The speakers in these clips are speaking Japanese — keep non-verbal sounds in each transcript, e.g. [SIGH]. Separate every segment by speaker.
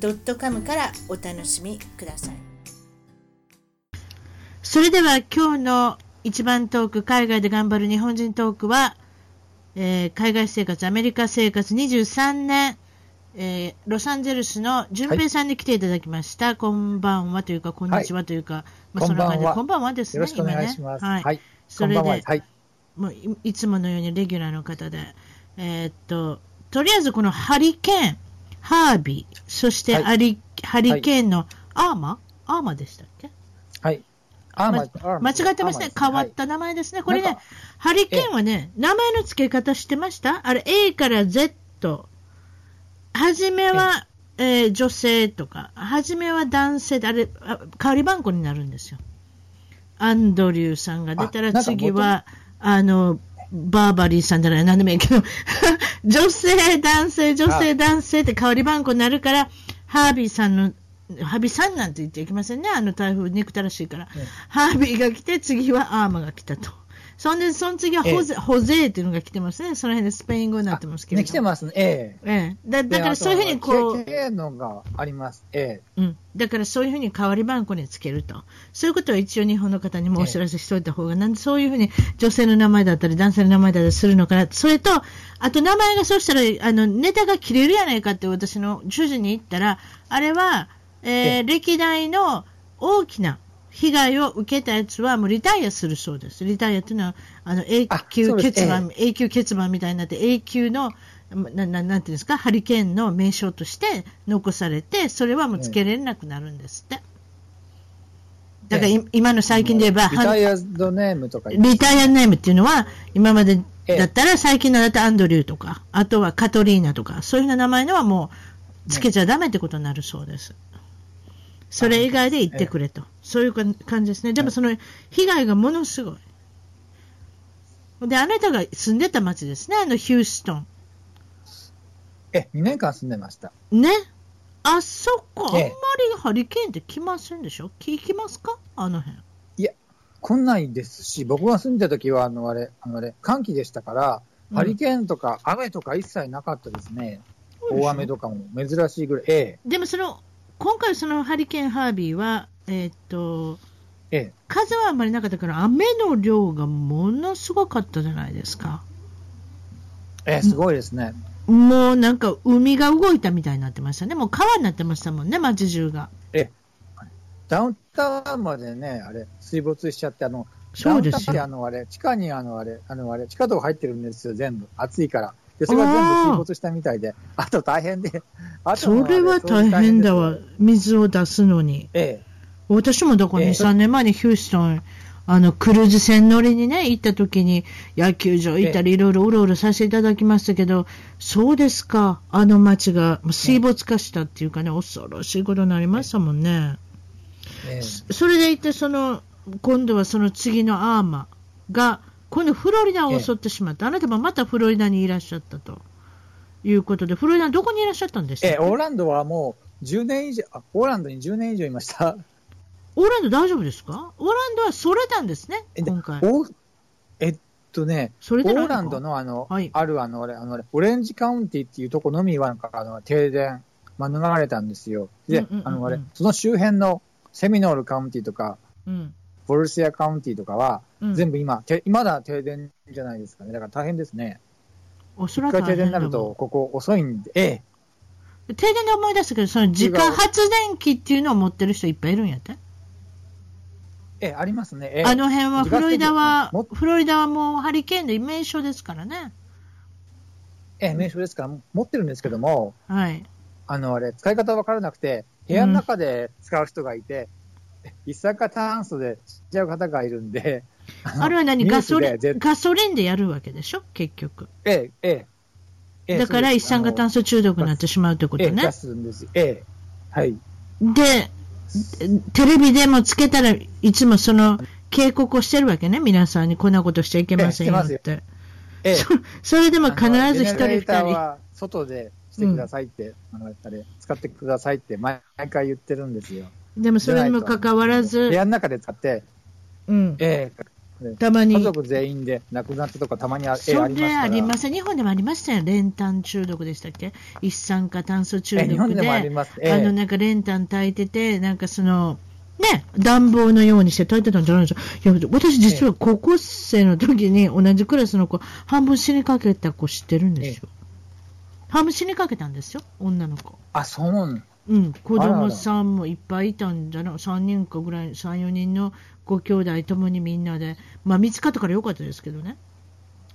Speaker 1: .com からお楽しみください。それでは今日の一番トーク海外で頑張る日本人トークは、えー、海外生活アメリカ生活23年えー、ロサンゼルスの淳平さんに来ていただきました、はい、こんばんはというか、こんにちはというか、はい、まあ、そんな感じで、こんばんはですね、
Speaker 2: よろしくお願いします。
Speaker 1: はい、はい、それで、はい、もういつものようにレギュラーの方で、えー、っと、とりあえずこのハリケーン、ハービー、そしてハリ,、ハリケーンのアーマー？アーマーでしたっけ？
Speaker 2: はい。
Speaker 1: アーマー、ま、間違ってますね。変わった名前ですね。これね、ハリケーンはね、名前の付け方してました？あれ、A から Z。はじめは、えー、女性とか、はじめは男性で、あれ、代わり番号になるんですよ。アンドリューさんが出たら次は、あの、バーバリーさんじゃない、なんでもいいけど、[LAUGHS] 女性、男性、女性、男性って代わり番号になるから、ハービーさんの、ハービーさんなんて言っていきませんね。あの台風憎たらしいから。ハービーが来て、次はアーマが来たと。そんで、その次はホゼ、ホゼーっていうのが来てますね。その辺でスペイン語になってますけど。
Speaker 2: ね、来てますね。え
Speaker 1: え。ええ。だだからそういうふうにこ
Speaker 2: う。経のがあります。え
Speaker 1: え。うん。だからそういうふうに代わり番号につけると。そういうことは一応日本の方にもお知らせしておいた方が、ええ、なんでそういうふうに女性の名前だったり男性の名前だったりするのかな。それと、あと名前がそうしたら、あの、ネタが切れるやないかって私の主人に言ったら、あれは、えー、歴代の大きな被害を受けたやつはもうリタイアするそうです。リタイアというのは、あの、永久欠番、永久欠番みたいになって、永久の、なななんていうんですか、ハリケーンの名称として残されて、それはもうつけられなくなるんですって。だから、今の最近で言えば、
Speaker 2: リタイアドネームとか。
Speaker 1: リタイアネームっていうのは、今までだったら、最近のだったらアンドリューとか、あとはカトリーナとか、そういう名前のはもう、つけちゃダメってことになるそうです。それ以外で言ってくれと。そういう感じですね。でもその被害がものすごい。で、あなたが住んでた町ですね、あのヒューストン。
Speaker 2: え、2年間住んでました。
Speaker 1: ね。あそこ、あんまりハリケーンって来ませんでしょ？聞きますか？あの辺。
Speaker 2: いや、来ないですし、僕が住んでた時は、あの、あれ、あのあれ、寒気でしたから、うん、ハリケーンとか雨とか一切なかったですね。大雨とかも珍しいぐらい。ええ。
Speaker 1: でもその、今回そのハリケーンハービーは、えー、っと、
Speaker 2: ええ、
Speaker 1: 風はあんまりなかったから、雨の量がものすごかったじゃないですか。
Speaker 2: ええ、すごいですね。
Speaker 1: もうなんか海が動いたみたいになってましたね。もう川になってましたもんね、街中が。
Speaker 2: ええ。ダウンタウンまでね、あれ、水没しちゃって、あの、
Speaker 1: そうです
Speaker 2: よ。あの、あれ、地下にあの、あれ、あの、あれ、地下道入ってるんですよ、全部。暑いから。で、それが全部水没したみたいで、[LAUGHS] あと大変で、
Speaker 1: あとそれは大変だわ、水を出すのに。
Speaker 2: ええ。
Speaker 1: 私もだから2、え3年前にヒューストン、あの、クルーズ船乗りにね、行った時に、野球場行ったりいろいろうろうろさせていただきましたけど、そうですか、あの街が水没化したっていうかね、恐ろしいことになりましたもんね。ええ、それでいて、その、今度はその次のアーマーが、今度フロリダを襲ってしまった、あなたもまたフロリダにいらっしゃったと。いうことで、フロリダどこにいらっしゃったんですか？
Speaker 2: えオーランドはもう10年以上、オーランドに10年以上いました。
Speaker 1: オーランド大丈夫ですか？オーランドはそれたんですね、今回。
Speaker 2: えっとね、オーランドのあの、はい、あるあの、あの、オレンジカウンティっていうとこのみは、あの、停電、免れたんですよ。で、あの、あれ、その周辺のセミノールカウンティとか、うん、ボルシアカウンティとかは、全部今、てまだ停電じゃないですかね。だから大変ですね。
Speaker 1: おそらく。
Speaker 2: 一回停電になると、ここ遅いんで、え
Speaker 1: え。停電で思い出したけど、その自家発電機っていうのを持ってる人いっぱいいるんやって？
Speaker 2: ええ、ありますね。
Speaker 1: ええ、あの辺は、フロリダは、フロリダはもうハリケーンで名所ですからね。
Speaker 2: ええ、名所ですから、持ってるんですけども、
Speaker 1: はい。
Speaker 2: あの、あれ、使い方わからなくて、部屋の中で使う人がいて、一酸化炭素で死んじゃう方がいるんで、
Speaker 1: あれは何ガソリン、ガソリンでやるわけでしょ？結局。
Speaker 2: ええ、え
Speaker 1: え。だから一酸化炭素中毒になってしまうということね。
Speaker 2: ええ、すんです。ええ。はい。
Speaker 1: で、テレビでもつけたらいつもその警告をしてるわけね、皆さんにこんなことしちゃいけませんよって。ええ、そそれでも必ず一人二人。
Speaker 2: 外でしてくださいって、うん、あの使ってくださいって毎回言ってるんですよ。
Speaker 1: でもそれにもかかわらず。
Speaker 2: 部屋の中で使って、
Speaker 1: うん。
Speaker 2: ええたまに。家族全員で亡くなったとかたまにあ
Speaker 1: それあります日本でもありましたよ。練炭中毒でしたっけ？一酸化炭素中毒で。日本でもあります。えあの、なんか練炭炊いてて、なんかその、ね、暖房のようにして炊いてたんじゃないですか。いや、私実は高校生の時に同じクラスの子、半分死にかけた子知ってるんですよ。半分死にかけたんですよ、女の子。
Speaker 2: あ、そう
Speaker 1: うん、子供さんもいっぱいいたんじゃない ?3 人かぐらい、3、4人のご兄弟ともにみんなで、まあ見つかったからよかったですけどね。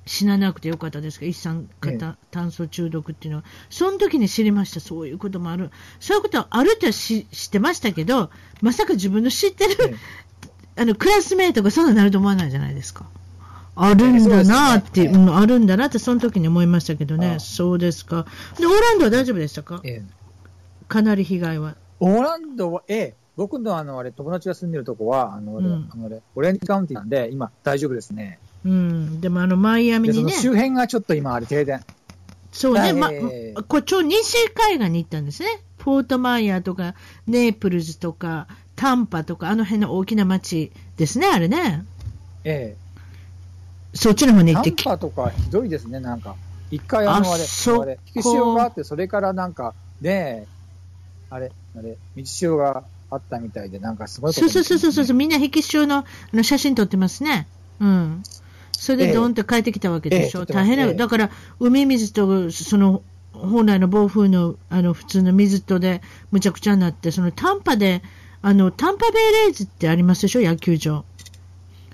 Speaker 1: 死ななくてよかったですが、一酸化炭素中毒っていうのは、その時に知りました、そういうこともある、そういうことはあるって知ってましたけど、まさか自分の知ってる、あのクラスメートがそんなになると思わないじゃないですか。あるんだなって、ね、うん、あるんだなって、その時に思いましたけどね、そうですか。で、オーランドは大丈夫でしたか、ええ、かなり被害は。
Speaker 2: オーランドは、ええ、僕のあの、あれ、友達が住んでるとこは、あの、うん、あのオレンジカウンティなんで、今、大丈夫ですね。
Speaker 1: うん、でもあの、マイアミにね。
Speaker 2: 周辺がちょっと今、あれ、停電。
Speaker 1: そうね、ま、こっちを西海岸に行ったんですね。フォートマイヤーとか、ネープルズとか、タンパとか、あの辺の大きな町ですね、あれね。
Speaker 2: ええ。
Speaker 1: そっちの方に行って
Speaker 2: タンパとかひどいですね、なんか。一回あのあれ、あれ、引き潮があって、それからなんか、ねあれ、あれ、道潮があったみたいで、なんかすごい、
Speaker 1: ね、そうそうそうそう、みんな引き潮のの写真撮ってますね。うん。それでドーンと帰ってきたわけでしょ。ええ大変な、え、だから、海水と、その、本来の暴風の、あの、普通の水とで、むちゃくちゃになって、その、タンパで、あの、タンパベイレイズってありますでしょ、野球場。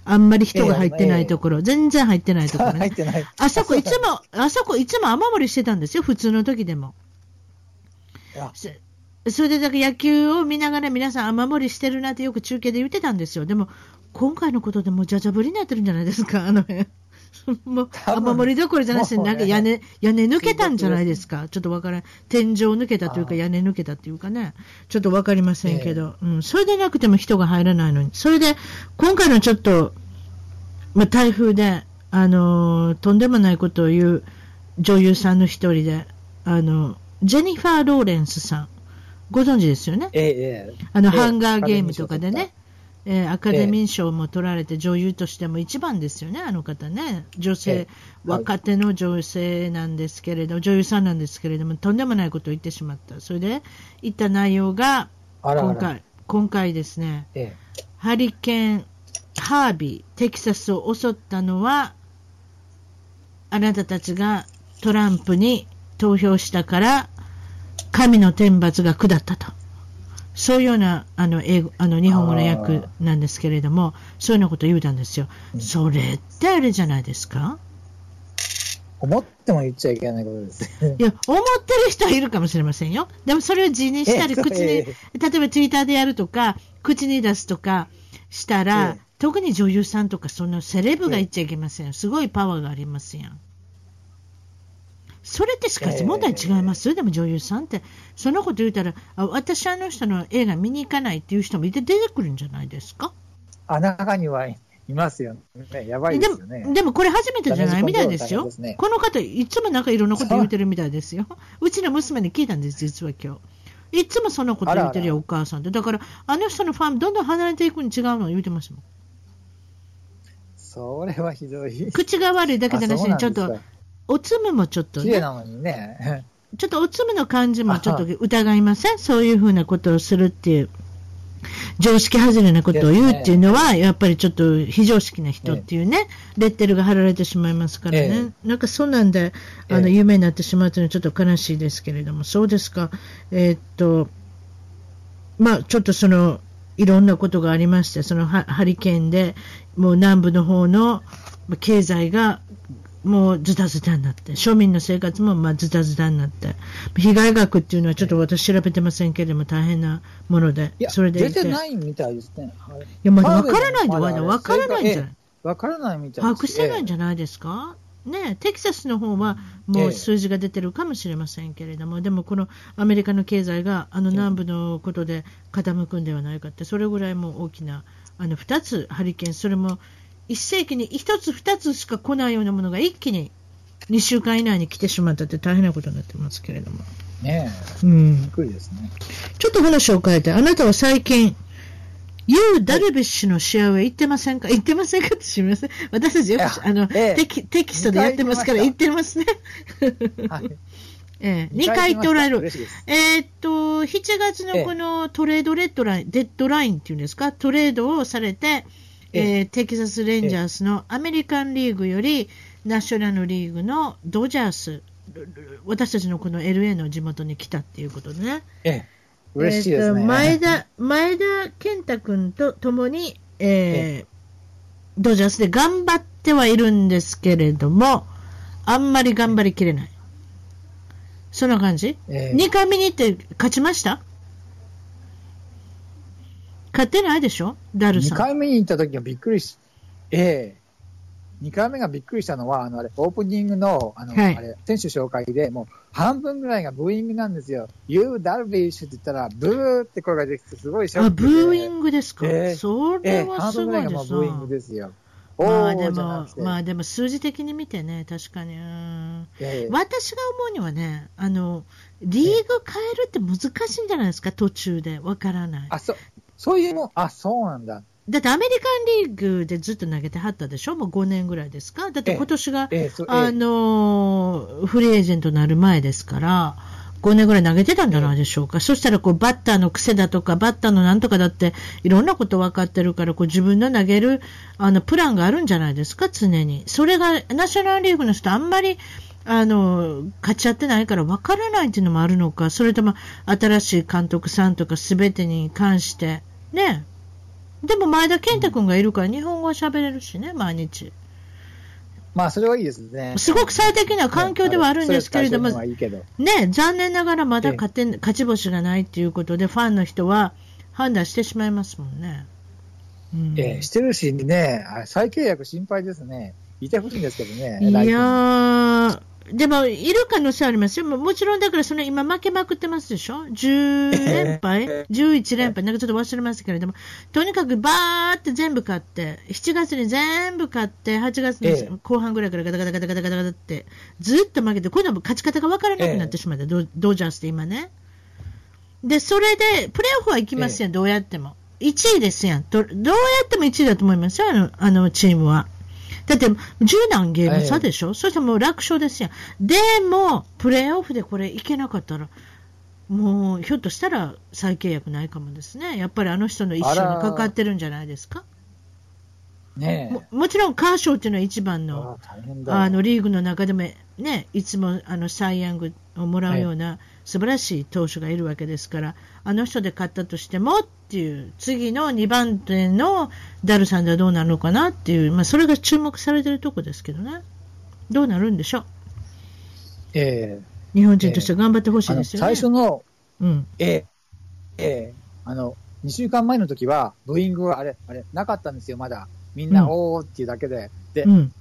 Speaker 1: あんまり人が入ってないところ、えー、全然入ってないところ、ね、あそこいつも、あそこいつも雨漏りしてたんですよ、普通の時でも。それでだから野球を見ながら皆さん雨漏りしてるなってよく中継で言ってたんですよ。でも、今回のことでもうじゃじゃぶりになってるんじゃないですか、あの辺。[LAUGHS] もう雨漏りどころじゃなくて、なんか屋根、屋根抜けたんじゃないですか？ちょっとわからん。天井抜けたというか、屋根抜けたというかね。ちょっとわかりませんけど、えー、うん。それでなくても人が入らないのに。それで、今回のちょっと、まあ、台風で、あのー、とんでもないことを言う女優さんの一人で、あの、ジェニファー・ローレンスさん。ご存知ですよね？
Speaker 2: ええ
Speaker 1: あの、ハンガーゲームとかでね。えー、アカデミー賞も取られて女優としても一番ですよね、あの方ね、女性、若手の女性なんですけれど、女優さんなんですけれども、とんでもないことを言ってしまった、それで言った内容が、今回今回ですね、ハリケーン、ハービー、テキサスを襲ったのは、あなたたちがトランプに投票したから、神の天罰が下ったと。そういうようなあの英語あの日本語の訳なんですけれども、そういうようなことを言うたんですよ。それってあれじゃないですか？
Speaker 2: 思っても言っちゃいけないことです。
Speaker 1: いや、思ってる人はいるかもしれませんよ。でもそれを字にしたり、口に、例えばツイッターでやるとか、口に出すとかしたら、特に女優さんとか、そのセレブが言っちゃいけません。すごいパワーがありますやん。それってしかし問題違います、えー、でも女優さんって、そのこと言うたら、あ私、あの人の映画見に行かないっていう人もいて出てくるんじゃないですか？
Speaker 2: あ中にはいますよね、やばいですよね。
Speaker 1: でも、でもこれ初めてじゃないみたいですよ。すね、この方、いつもなんかいろんなこと言うてるみたいですよ。うちの娘に聞いたんです、実は今日。いつもそのこと言うてるよ、お母さんって。だから、あの人のファン、どんどん離れていくに違うのを言うてますもん。
Speaker 2: それはひどい。
Speaker 1: 口が悪いだけじゃなしに、ちょっと、おつむもちょっと、
Speaker 2: ね、なのにね。
Speaker 1: ちょっとおつむの感じもちょっと疑いません？そういうふうなことをするっていう。常識外れなことを言うっていうのは、やっぱりちょっと非常識な人っていうね、レッテルが貼られてしまいますからね。なんかそうなんで、あの、有名になってしまうというのはちょっと悲しいですけれども、そうですか。えー、っと、まあ、ちょっとその、いろんなことがありまして、そのハリケーンで、もう南部の方の経済がもうズタズタになって、庶民の生活もまあズタズタになって、被害額っていうのはちょっと私調べてませんけれども、大変なもので、
Speaker 2: それで出てないみたいですね。
Speaker 1: いや、まだ分からないで、まだ分からないんじゃない？
Speaker 2: 分からないみたい
Speaker 1: 把握してないんじゃないですか？ね、テキサスの方はもう数字が出てるかもしれませんけれども、ええ、でもこのアメリカの経済があの南部のことで傾くんではないかって、それぐらいも大きなあの2つハリケーン、それも1世紀に1つ、2つしか来ないようなものが一気に2週間以内に来てしまったって大変なことになってますけれども。
Speaker 2: ねえ、うん、びっくりですね。
Speaker 1: ちょっと話を変えて、あなたは最近、ユー・ダルビッシュの試合は行ってませんか？行ってませんかって知りません？私たちよくあの、ええ、テキテキストでやってますから行ってますね。はい、[LAUGHS] ええ、2回行っておられる。えー、っと、7月のこの trade deadline、deadline っていうんですか、トレードをされて、えー、テキサス・レンジャースのアメリカンリーグよりナショナルリーグのドジャース、私たちのこの LA の地元に来たっていうことでね。
Speaker 2: ええ嬉しいですね。
Speaker 1: 前田、前田健太君と共に、えー、ドジャースで頑張ってはいるんですけれども、あんまり頑張りきれない。そんな感じ、えー、?2 回見に行って勝ちました？勝ってないでしょ？ダルさ
Speaker 2: ん。2回目に行った時はびっくりし、ええ2回目がびっくりしたのは、あの、あれ、オープニングの、あの、はい、あれ、選手紹介で、もう、半分ぐらいがブーイングなんですよ。You, ダルビッシュって言ったら、ブーって声ができて、すごいショックで。
Speaker 1: あ、ブーイングですか、えー、それはすごいです、えー、半分ぐらいがもう
Speaker 2: ブーイングですよ。
Speaker 1: まあでも、まあでも数字的に見てね、確かに、えー、私が思うにはね、あの、リーグ変えるって難しいんじゃないですか、途中で。わからない。
Speaker 2: あ、そ、そういうもん、あ、そうなんだ。
Speaker 1: だってアメリカンリーグでずっと投げてはったでしょ、もう5年ぐらいですか、だって今年が、ええあのフリーエージェントになる前ですから、5年ぐらい投げてたんじゃないでしょうか、そしたらこうバッターの癖だとか、バッターのなんとかだって、いろんなこと分かってるから、こう自分の投げるあのプランがあるんじゃないですか、常に。それがナショナルリーグの人、あんまりあの勝ち合ってないから分からないっていうのもあるのか、それとも新しい監督さんとか、すべてに関して、ね。でも前田健太君がいるから日本語は喋れるしね、毎日。
Speaker 2: まあ、それはいいですね。
Speaker 1: すごく最適な環境ではあるんですけれども、ね、残念ながらまだ勝て勝ち星がないということで、ファンの人は判断してしまいますもんね。
Speaker 2: うん、ええ、してるしね、再契約心配ですね。いてほしいんですけどね。
Speaker 1: いやー、でも、いる可能性ありますよ。もちろん、だからその今負けまくってますでしょ ?10 連敗 ?11 連敗？なんかちょっと忘れましたけれども、とにかくバーって全部勝って、7月に全部勝って、8月の後半ぐらいからガタガタガタガタガタガタって、ずっと負けて、今度は勝ち方が分からなくなってしまった、ドドジャースって今ね。で、それで、プレーオフは行きますよ、どうやっても。1位ですやん。どうやっても1位だと思いますよ、あのあのチームは。だって、十何ゲーム差でしょ、はい、そしてもう楽勝ですやん。でも、プレーオフでこれいけなかったら、もうひょっとしたら再契約ないかもですね。やっぱりあの人の一生にかかってるんじゃないですか？
Speaker 2: ね
Speaker 1: ももちろんカーショーっていうのは一番のあのリーグの中でも、ね、いつもあのサイ・ヤングをもらうような素晴らしい投手がいるわけですから、あの人で勝ったとしてもっていう次の2番手のダルさんではどうなるのかなっていう、まあ、それが注目されてるとこですけどね。どうなるんでしょう、
Speaker 2: え
Speaker 1: ー、日本人として頑張ってほしいですよ
Speaker 2: ね、最初の、うん。えーえー、あの2週間前の時はブーイングはあれあれなかったんですよ、まだ。みんな、おーっていうだけで。で、うん、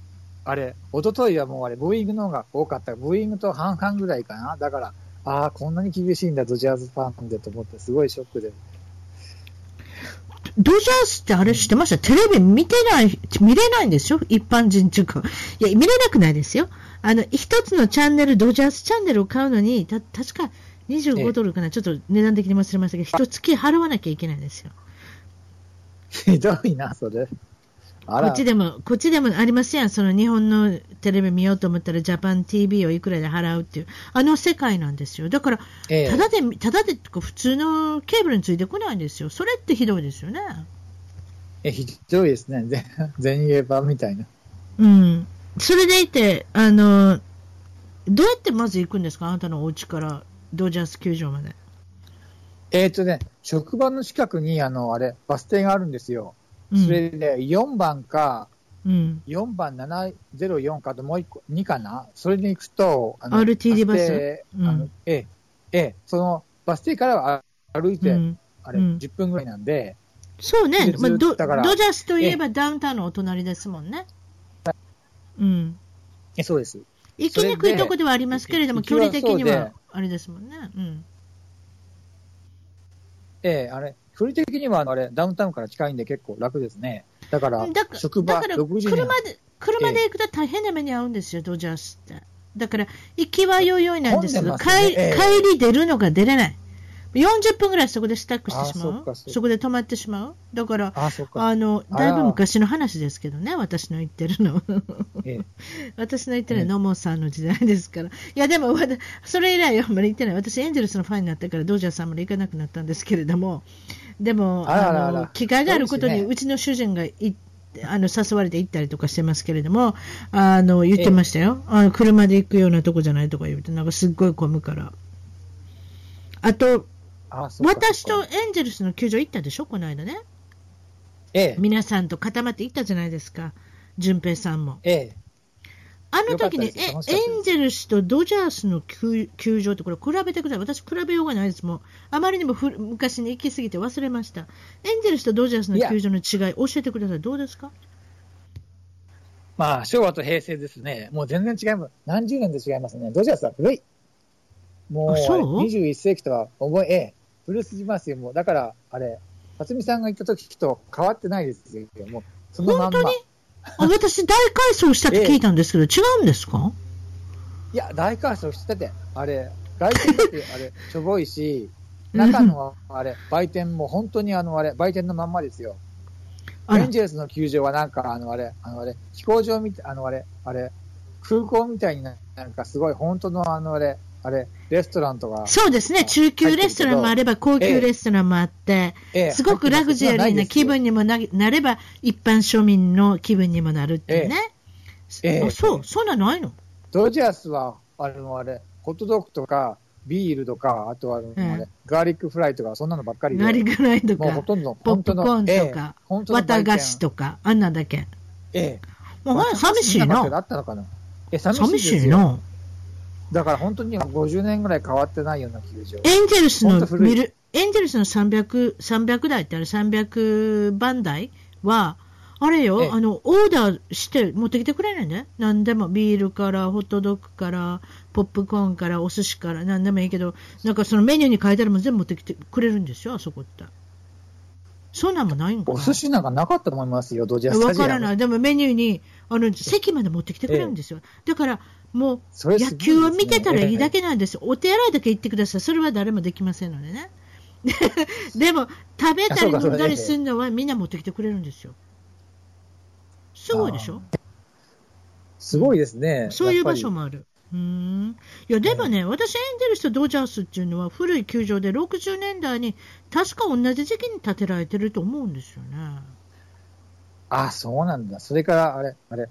Speaker 2: あれ、一昨日はもうあれ、ブーイングの方が多かった。ブーイングと半々ぐらいかな。だから、ああ、こんなに厳しいんだ、ドジャースファンでと思って、すごいショックで。
Speaker 1: ドジャースってあれ知ってました？テレビ見てない、見れないんですよ？一般人中か。いや、見れなくないですよ。あの、一つのチャンネル、ドジャースチャンネルを買うのに、た、確か25ドルかな、ちょっと値段的に忘れましたけど、一月払わなきゃいけないんですよ。
Speaker 2: ひどいな、それ。
Speaker 1: こっちでも、こっちでもありますやん。その日本のテレビ見ようと思ったら、ジャパン TV をいくらで払うっていう、あの世界なんですよ。だから、ただで、ただで、普通のケーブルについてこないんですよ。それってひどいですよね。
Speaker 2: え、ひどいですね。[LAUGHS] 全英版みたいな。
Speaker 1: うん。それでいて、あの、どうやってまず行くんですか？あなたのお家からドジャース球場まで。
Speaker 2: えっ、ー、とね、職場の近くに、あの、あれ、バス停があるんですよ。それで4番か、うん、4番704かともう1個、2かな？それに行くと、
Speaker 1: あの RTD バス、
Speaker 2: うん、あのええ、ええ、そのバス停からは歩いて、うん、あれ、10分ぐらいなんで、
Speaker 1: そうね、まあ、ドドジャースといえばダウンタウンのお隣ですもんね。
Speaker 2: うん。えそうです。
Speaker 1: 行きにくいとこではありますけれども、距離的にはあれですもんね。うん。
Speaker 2: ええあれ、距離的にはあれ、ダウンタウンから近いんで結構楽ですね。だから、職場、だから
Speaker 1: 車で、車で行くと大変な目に遭うんですよ、ドジャースって。だから、行きはよいよいなんですが、ね帰え帰り出るのが出れない。40分ぐらいそこでスタックしてしまう。そこで止まってしまう。だから、あの、だいぶ昔の話ですけどね、私の言ってるの。ええ、[LAUGHS] 私の言ってるのは野茂さんの時代ですから。いや、でも、それ以来あんまり言ってない。私、エンゼルスのファンになってから、ドジャーさんまで行かなくなったんですけれども、でも、あの機会があることに、うちの主人が行って、あの誘われて行ったりとかしてますけれども、あの言ってましたよ、あの車で行くようなとこじゃないとか言うて、なんかすっごい混むから。あと、あ私とエンゼルスの球場行ったでしょ、この間ね。
Speaker 2: ええ、
Speaker 1: 皆さんと固まって行ったじゃないですか、淳平さんも。
Speaker 2: ええ、
Speaker 1: あの時にエンゼルスとドジャースの球場ってこれ比べてください？私比べようがないですもん。あまりにも昔に行き過ぎて忘れました。エンゼルスとドジャースの球場の違い教えてください。どうですか？
Speaker 2: まあ、昭和と平成ですね。もう全然違います。何十年で違いますね。ドジャースは古い。もう、21世紀とは思え、古すぎますよ。もう、だから、あれ、辰巳さんが行った時と変わってないですよ。もう、そのまんま。本当に？
Speaker 1: あ私、大改装したって聞いたんですけど、え違うんですか？
Speaker 2: いや、大改装してて、あれ、外見だってあれ、しょぼいし、中のあれ、売店も本当にあのあれ、売店のまんまですよ。エンジェルスの球場はなんかあのあれ、あのあれ、飛行場みたい、あのあれ、あれ、空港みたいになんかすごい本当のあのあれ、あれ、レストランとか。
Speaker 1: そうですね。中級レストランもあれば、高級レストランもあって、ええ、すごくラグジュアリーな気分にもななれば、一般庶民の気分にもなるっていうね。ええ、そう、そんなないの？
Speaker 2: ドジャースは、あの、あれ、ホットドッグとか、ビールとか、あとは、あれ、ガーリックフライとか、そんなのばっかりで。
Speaker 1: ガーリックフライとか、
Speaker 2: もうほとんど、
Speaker 1: ポップコーンとか、綿菓子とか、あんなだけ。
Speaker 2: ええ。
Speaker 1: もう、寂しいな。
Speaker 2: あったのかなえ、寂しいな。だから本当に50年ぐらい変わってないような球場。
Speaker 1: エンゼルスの見る、エンゼルスの300、300台ってあれ300番台は、あれよ、あの、オーダーして持ってきてくれないね。何でも、ビールから、ホットドッグから、ポップコーンから、お寿司から、何でもいいけど、なんかそのメニューに書いてあるも全部持ってきてくれるんですよ、あそこって。そんなんもないんか
Speaker 2: お寿司なんかなかったと思いますよ、ドジャース
Speaker 1: わからない。でもメニューに、あの、席まで持ってきてくれるんですよ。だから、もう、野球を見てたらいいだけなんです。お手洗いだけ行ってください。それは誰もできませんのでね。[LAUGHS] でも、食べたり飲んだりするのはみんな持ってきてくれるんですよ。すごいでしょ？
Speaker 2: すごいですね。
Speaker 1: そういう場所もある。うんいやでもね、私、エンゼルスとドジャースっていうのは古い球場で60年代に確か同じ時期に建てられてると思うんですよね。
Speaker 2: あ、そうなんだ。それから、あれ、あれ、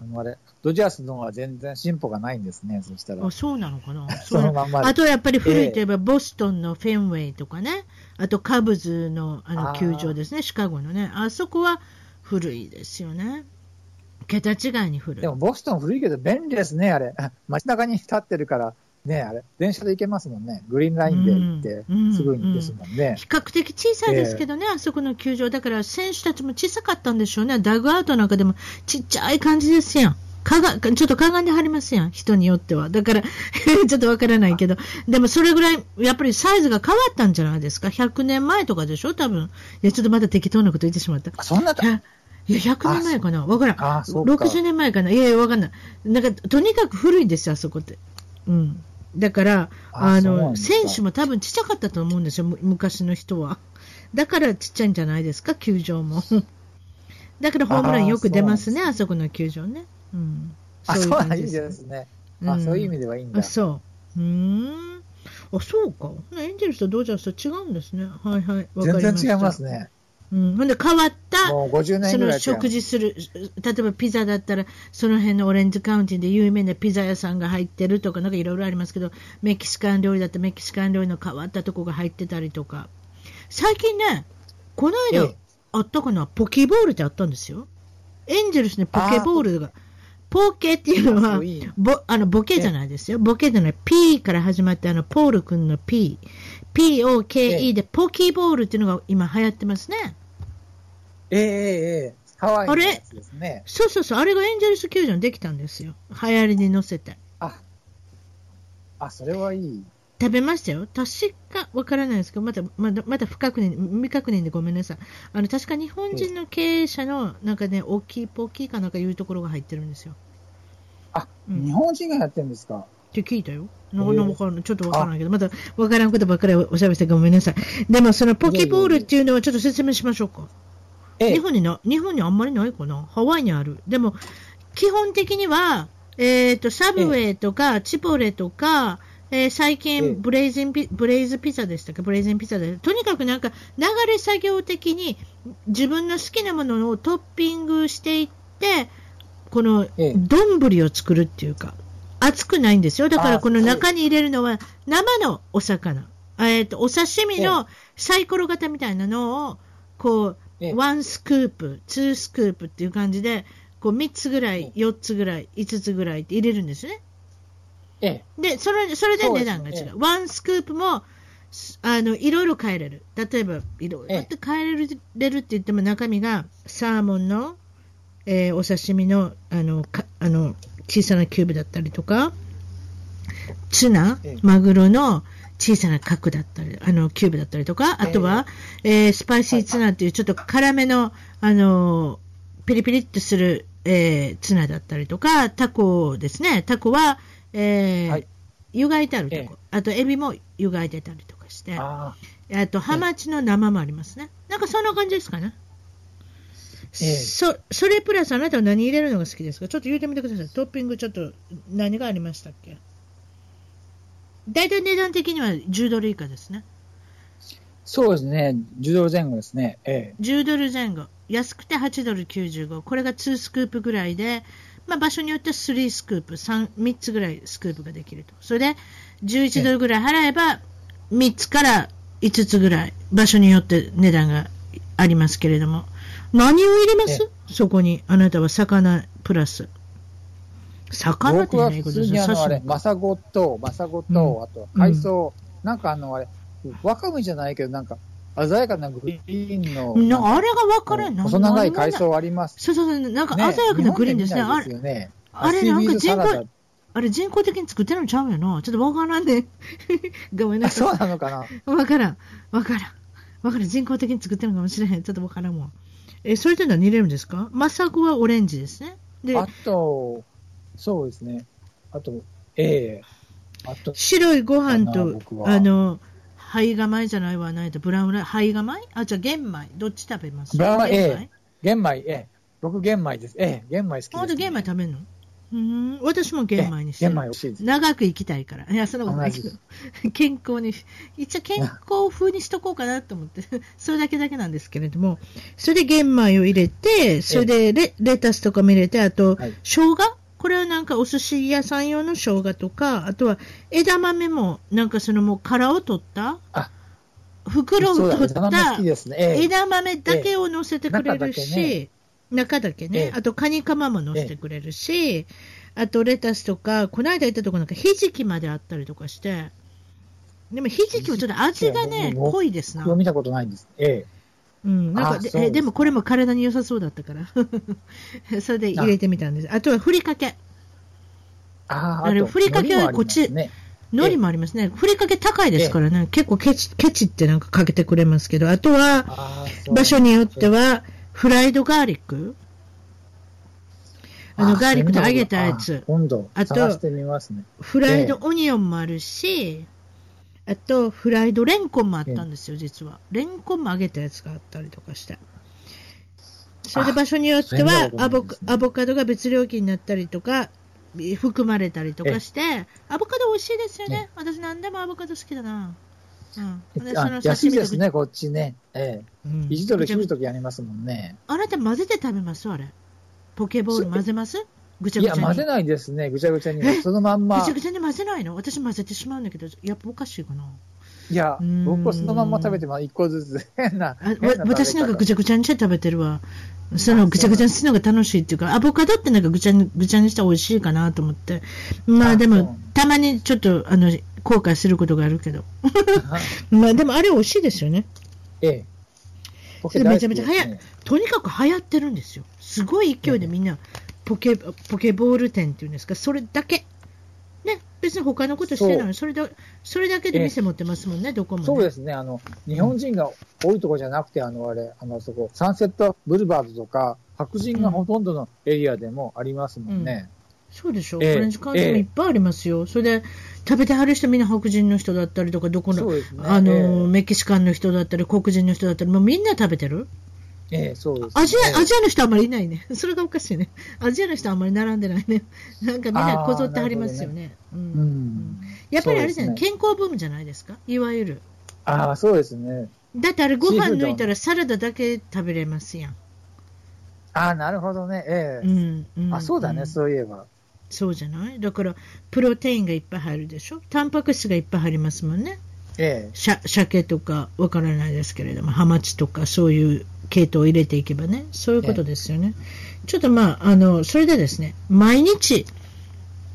Speaker 2: あのあれ、ドジャースの方は全然進歩がないんですね、そしたら。
Speaker 1: あそうなのかな？[LAUGHS]
Speaker 2: そのまんま
Speaker 1: あとやっぱり古いといえば、ボストンのフェンウェイとかね、あとカブズのあの球場ですね、シカゴのね、あそこは古いですよね。桁違いに古い。
Speaker 2: でもボストン古いけど便利ですね、あれ。[LAUGHS] 街中に立ってるから、ね、あれ、電車で行けますもんね。グリーンラインで行って、すぐにですもんね、うんうん、
Speaker 1: 比較的小さいですけどね、えー、あそこの球場。だから選手たちも小さかったんでしょうね。ダグアウトなんかでもちっちゃい感じですやん。かが、ちょっとかがんではりますやん。人によっては。だから [LAUGHS] ちょっとわからないけど。でもそれぐらい、やっぱりサイズが変わったんじゃないですか。100年前とかでしょ多分。いや、ちょっとまだ適当なこと言ってしまった。
Speaker 2: そんないや、
Speaker 1: 100年前かなわからん。60年前かないやいや、わかんない。なんか、とにかく古いんですよ、あそこって。うん。だから、あの、選手も多分ちっちゃかったと思うんですよ、昔の人は。だからちっちゃいんじゃないですか、球場も。[LAUGHS] だからホームランよく出ますね、あそこの球場ね。うん。
Speaker 2: そういう感じですね。あ、そういう意味ではいいんだ。
Speaker 1: そう。うん。あ、そうか。エンジェルスとドジャースと違うんですね。はいはい。
Speaker 2: 全然違いますね。
Speaker 1: うん、ほんで変わった、
Speaker 2: その
Speaker 1: 食事する、例えばピザだったら、その辺のオレンジカウンティで有名なピザ屋さんが入ってるとか、なんかいろいろありますけど、メキシカン料理だったらメキシカン料理の変わったとこが入ってたりとか、最近ね、この間あったかな、ポケボールってあったんですよ。エンジェルスにポケボールが。ポケっていうのは、ボあのボケじゃないですよ。ボケじゃない。P から始まって、あの、ポール君の P。POKE でポキーボールっていうのが今流行ってますね。
Speaker 2: ええええハワイのやつですね。
Speaker 1: そうそうそう、あれがエンジェルス球場にできたんですよ。流行りに乗せて。
Speaker 2: あ、あ、それはいい。
Speaker 1: 食べましたよ。確かわからないですけど、まだ、まだ、まだ不確認、未確認でごめんなさい。あの、確か日本人の経営者の、なんかね、大きいポッキーかなんかいうところが入ってるんですよ。
Speaker 2: あ、うん、日本人がやってるんですか？
Speaker 1: って聞いたよ。なかなかちょっとわからないけど、まだわからんことばっかりおしゃべりしてごめんなさい。でも、そのポケボールっていうのはちょっと説明しましょうか。日本にな、日本にあんまりないかな。ハワイにある。でも、基本的には、えっ、ー、と、サブウェイとか、チポレとか、えー、最近ブレイズンピ、ブレイズピザでしたっけ？ブレイズンピザで。とにかくなんか、流れ作業的に自分の好きなものをトッピングしていって、この、丼を作るっていうか、熱くないんですよ。だからこの中に入れるのは生のお魚。えっ、ー、と、お刺身のサイコロ型みたいなのを、こう、 one scoop、two scoop っていう感じで、こう3つぐらい、4つぐらい、5つぐらいって入れるんですね。
Speaker 2: え
Speaker 1: え、で、それ、それで値段が違う。う one scoop も、あの、いろいろ変えれる。例えば、いろいろって変えれるって言っても中身が、サーモンの、えー、お刺身の、あの、かあの、小さなキューブだったりとか、ツナ、マグロの小さな角だったり、あの、キューブだったりとか、あとは、えー、スパイシーツナっていうちょっと辛めの、あの、ピリピリっとする、えー、ツナだったりとか、タコですね。タコは、えー、はい、湯がいてあるとこ、あとエビも湯がいてたりとかして、あとハマチの生もありますね。なんかそんな感じですかね。ええ、そそれプラスあなたは何入れるのが好きですか？ちょっと言うてみてください。トッピングちょっと何がありましたっけ？大体値段的には10ドル以下ですね。
Speaker 2: そうですね。10ドル前後ですね。
Speaker 1: ええ、10ドル前後。安くて8ドル95。これが2スクープぐらいで、まあ、場所によっては3スクープ3、3つぐらいスクープができると。それで、11ドルぐらい払えば、3つから5つぐらい、場所によって値段がありますけれども、何を入れます？そこに、あなたは魚プラス。魚って
Speaker 2: ないことですね。あれ、マサゴと、マサゴと、うん、あと、海藻、うん、なんかあの、あれ、わかめじゃないけど、なんか、鮮やかなグリーンの。
Speaker 1: なあれがわからない。
Speaker 2: 細長い海藻あります。
Speaker 1: そうそうそう、なんか鮮やかなグリーンですね。あれ、あれなんか人工、あれ人工的に作ってるのちゃうよな。ちょっとわからんね。[LAUGHS] ごめんな
Speaker 2: さい。そうなのかな
Speaker 1: わからん。わからん。わからん。人工的に作ってるのかもしれへん。ちょっとわからんもん。え、それで何入れるんですか？マサゴはオレンジですね。で、
Speaker 2: あと、そうですね。あと、ええ
Speaker 1: ー、あと。白いご飯と、あの、灰が米じゃないわ、ないと、ブラウンライス、灰が米あ、じゃあ玄米。どっち食べます？
Speaker 2: ブラウンライ。玄米、ええ。僕玄米です。ええ、玄米好きです、ね。
Speaker 1: あ、玄米食べるの？うん、私も玄米にして。長く生きたいから。いや、そんなことないけど。健康に、一応健康風にしとこうかなと思って、[LAUGHS] それだけだけなんですけれども、それで玄米を入れて、それでレレタスとかも入れて、あと、はい、生姜？これはなんかお寿司屋さん用の生姜とか、あとは枝豆も、なんかそのもう殻を取った、袋を取った枝豆だけを乗せてくれるし、中だけね、あとカニカマも乗せてくれるし、あとレタスとか、この間行ったとこなんかひじきまであったりとかして、でもひじきはちょっと味がね、濃いですな。
Speaker 2: 見たことないんです。ええ。
Speaker 1: うん、なんかでででもこれも体に良さそうだったから。[LAUGHS] それで入れてみたんです。あ。とはふりかけ。
Speaker 2: ああれ、
Speaker 1: ふりかけはこっち、海苔もありますね。ふりかけ高いですからね、結構ケチケチってなんかかけてくれますけど、あとは場所によっては、フライドガーリック？あの、ガーリックで揚げたやつ。
Speaker 2: 今度、あと、
Speaker 1: フライドオニオンもあるし、あと、フライドレンコンもあったんですよ、実は。レンコンも揚げたやつがあったりとかして。それで場所によってはアボ、アボカドが別料金になったりとか、含まれたりとかして、アボカド美味しいですよね。私何でもアボカド好きだな。
Speaker 2: うん。安いですね、こっちね。ええ。うん、1ドル切るときありますもんね。
Speaker 1: あなた混ぜて食べます？あれ。ポケボール混ぜます？ぐちゃぐちゃ
Speaker 2: に。いや、混ぜないですね、ぐちゃぐちゃに。そのまんま。
Speaker 1: ぐちゃぐちゃに混ぜないの？私混ぜてしまうんだけど、やっぱおかしいかな？
Speaker 2: いや、僕はそのまんま食べても一個ずつ [LAUGHS] 変な。
Speaker 1: 私なんかぐちゃぐちゃにして食べてるわ。そのぐちゃぐちゃにするのが楽しいっていうか、アボカドってなんかぐちゃぐちゃにしたら美味しいかなと思って。まあでも、たまにちょっと、あの、後悔することがあるけど。[LAUGHS] まあでもあれ美味しいですよね。
Speaker 2: ええ。ポケめちゃめちゃ
Speaker 1: 流行、とにかく流行ってるんですよ。すごい勢いでみんな、ポケ、ポケボール店っていうんですか、それだけ。ね、別に他のことしてないのそれだそれだけで店持ってますもんね、どこも、ね、
Speaker 2: そうですねあの、日本人が多いところじゃなくて、あのあれ、あのそこ、サンセットブルバードとか、白人がほとんどのエリアでもありますもんね。
Speaker 1: うん、そうでしょ、えー、フレンチカントもいっぱいありますよ。それで食べてはる人みんな白人の人だったりとか、どこの、ね、あの、えー、メキシカンの人だったり、黒人の人だったり、もうみんな食べてる？
Speaker 2: ええそうです、
Speaker 1: ね、アジア、アジアの人あんまりいないね。[LAUGHS] それがおかしいね。アジアの人あんまり並んでないね。[LAUGHS] なんかみんなこぞってはりますよね。ねうん、うん。やっぱりあれじゃない、ね、健康ブームじゃないですか？いわゆる。
Speaker 2: ああ、そうですね。
Speaker 1: だってあれご飯抜いたらサラダだけ食べれますやん。
Speaker 2: ああ、なるほどね。ええうん、うん、あ、そうだね、そういえば。
Speaker 1: そうじゃない？だから、プロテインがいっぱい入るでしょ？タンパク質がいっぱい入りますもんね。
Speaker 2: ええ。
Speaker 1: 鮭とかわからないですけれども、ハマチとかそういう系統を入れていけばね、そういうことですよね。ちょっとまあ、あの、それでですね、毎日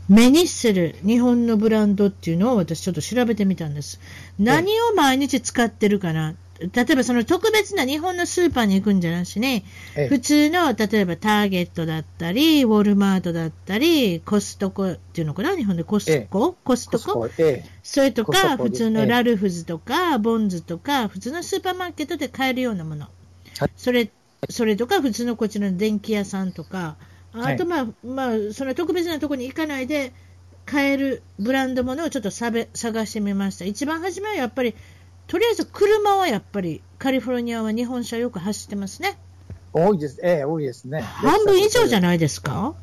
Speaker 1: 目にする日本のブランドっていうのを私ちょっと調べてみたんです。何を毎日使ってるかな？例えばその特別な日本のスーパーに行くんじゃなしね、普通の例えばターゲットだったり、ウォルマートだったり、コストコっていうのかな、日本でコスコ、コストコ、それとか、普通のラルフズとか、ボンズとか、普通のスーパーマーケットで買えるようなもの。それそれとか、普通のこちらの電気屋さんとか、あと、まあ、まあ、その特別なところに行かないで買えるブランドものをちょっと探してみました。一番初めはやっぱり、とりあえず車はやっぱり、カリフォルニアは日本車よく走ってますね。
Speaker 2: 多いです、ええ、多いですね。
Speaker 1: 半分以上じゃないですか？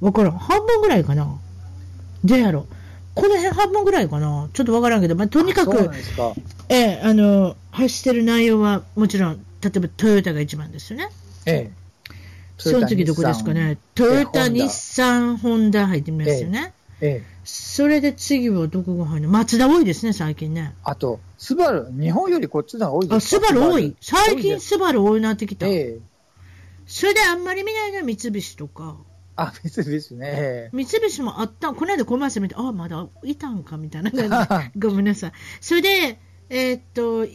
Speaker 1: わからん。半分ぐらいかなどうやろこの辺半分ぐらいかなちょっとわからんけど、まあ、とにかく、ええ、あの、走ってる内容はもちろん例えばトヨタが一番ですよね。
Speaker 2: ええ。
Speaker 1: その次どこですかね。トヨタ、日産、ホンダ入ってますよね。
Speaker 2: ええ。
Speaker 1: それで次はどこが入るの？松田多いですね、最近ね。
Speaker 2: あと、スバル、日本よりこっちの方が多いです
Speaker 1: あ、スバル多い。最近スバル多いなってきた。
Speaker 2: ええ。
Speaker 1: それであんまり見ないのは三菱とか。
Speaker 2: あ、三菱ね。
Speaker 1: 三菱もあった、この間コマーシャル見て、あ、まだいたんかみたいな感じ。[LAUGHS] ごめんなさい。それで、えー、っと、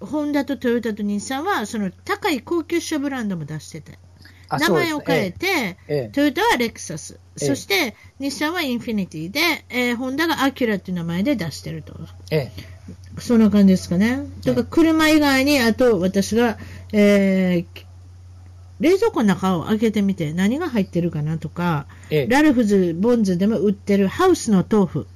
Speaker 1: ホンダとトヨタと日産は、その高い高級車ブランドも出してて、名前を変えて、ええ、トヨタはレクサス、え、そして日産はインフィニティで、えー、ホンダがアキュラっていう名前で出してると。そんな感じですかね。だから車以外に、あと私が、えー、冷蔵庫の中を開けてみて何が入ってるかなとか、ラルフズ、ボンズでも売ってるハウスの豆腐。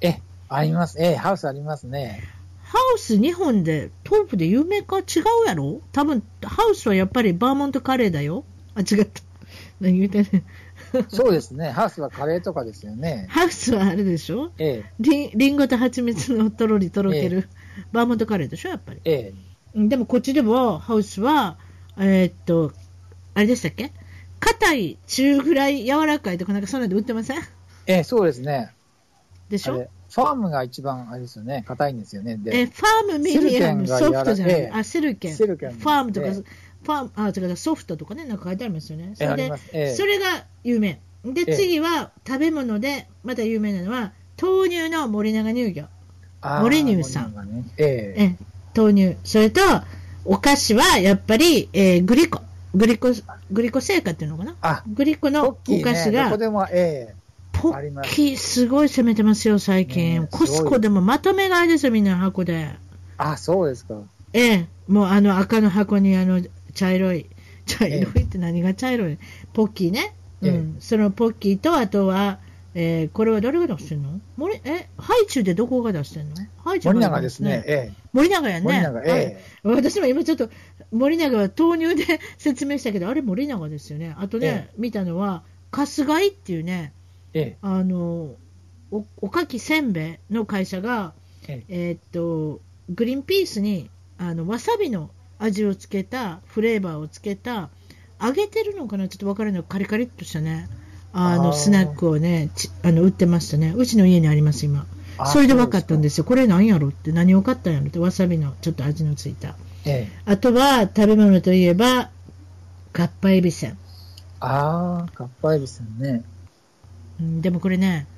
Speaker 2: え、あります。え、ハウスありますね。
Speaker 1: ハウス日本で豆腐で有名か？違うやろ？多分、ハウスはやっぱりバーモントカレーだよ。あ、違った。何言うてんね
Speaker 2: ん。そうですね。ハウスはカレーとかですよね。
Speaker 1: ハウスはあれでしょ？
Speaker 2: ええ。
Speaker 1: リリンゴと蜂蜜のとろりとろける、ええ、バーモントカレーでしょ？やっぱり。
Speaker 2: え
Speaker 1: え。でもこっちでもハウスは、えー、っと、あれでしたっけ？硬い、中ぐらい柔らかいとかなんかそんなで売ってません？
Speaker 2: ええ、そうですね。
Speaker 1: でしょ？
Speaker 2: ファームが一番あれですよね、硬いんですよね。
Speaker 1: で、え、ファームミディアムソフトじゃない、あ、セルケン。
Speaker 2: セルケン。
Speaker 1: ファームとか、ファーム、あ、違う、ソフトとかね、なんか書いてありますよね。それで、えそれが有名。で、次は食べ物で、また有名なのは、豆乳の森永乳業。森乳さん。
Speaker 2: ね、ええ
Speaker 1: 豆乳。それと、お菓子はやっぱり、えー、グリコ。グリコ、グリコ製菓っていうのかな？
Speaker 2: あ
Speaker 1: グリコのお菓子が、ポッキー、すごい攻めてますよ、最近。ね、コスコでもまとめ買いですよ、みんな箱で。
Speaker 2: あ、そうですか。
Speaker 1: ええ、もうあの赤の箱にあの茶色い、茶色いって何が茶色い、ポッキーね。うん、そのポッキーと、あとは、えー、これは誰が出してんの？森え、ハイチュウでどこが出してんの？ハイチュ
Speaker 2: ウ、森永ですね。ええ、
Speaker 1: 森永やね。
Speaker 2: 森永、ええ、
Speaker 1: 私も今ちょっと、森永は豆乳で [LAUGHS] 説明したけど、あれ森永ですよね。あとね、ええ、見たのは、春日井っていうね、
Speaker 2: ええ、
Speaker 1: あのおおかきせんべいの会社が、え。えー、っとグリーンピースにあのわさびの味をつけたフレーバーをつけた揚げてるのかな？ちょっと分からない。カリカリっとしたね。あのスナックをねあの売ってましたね。うちの家にあります今。それで分かったんですよ。これ何やろって。何を買ったんやろって。わさびのちょっと味のついた、
Speaker 2: ええ、
Speaker 1: あとは食べ物といえばかっぱえびせん。
Speaker 2: ああかっぱえびせんね。
Speaker 1: でもこれね、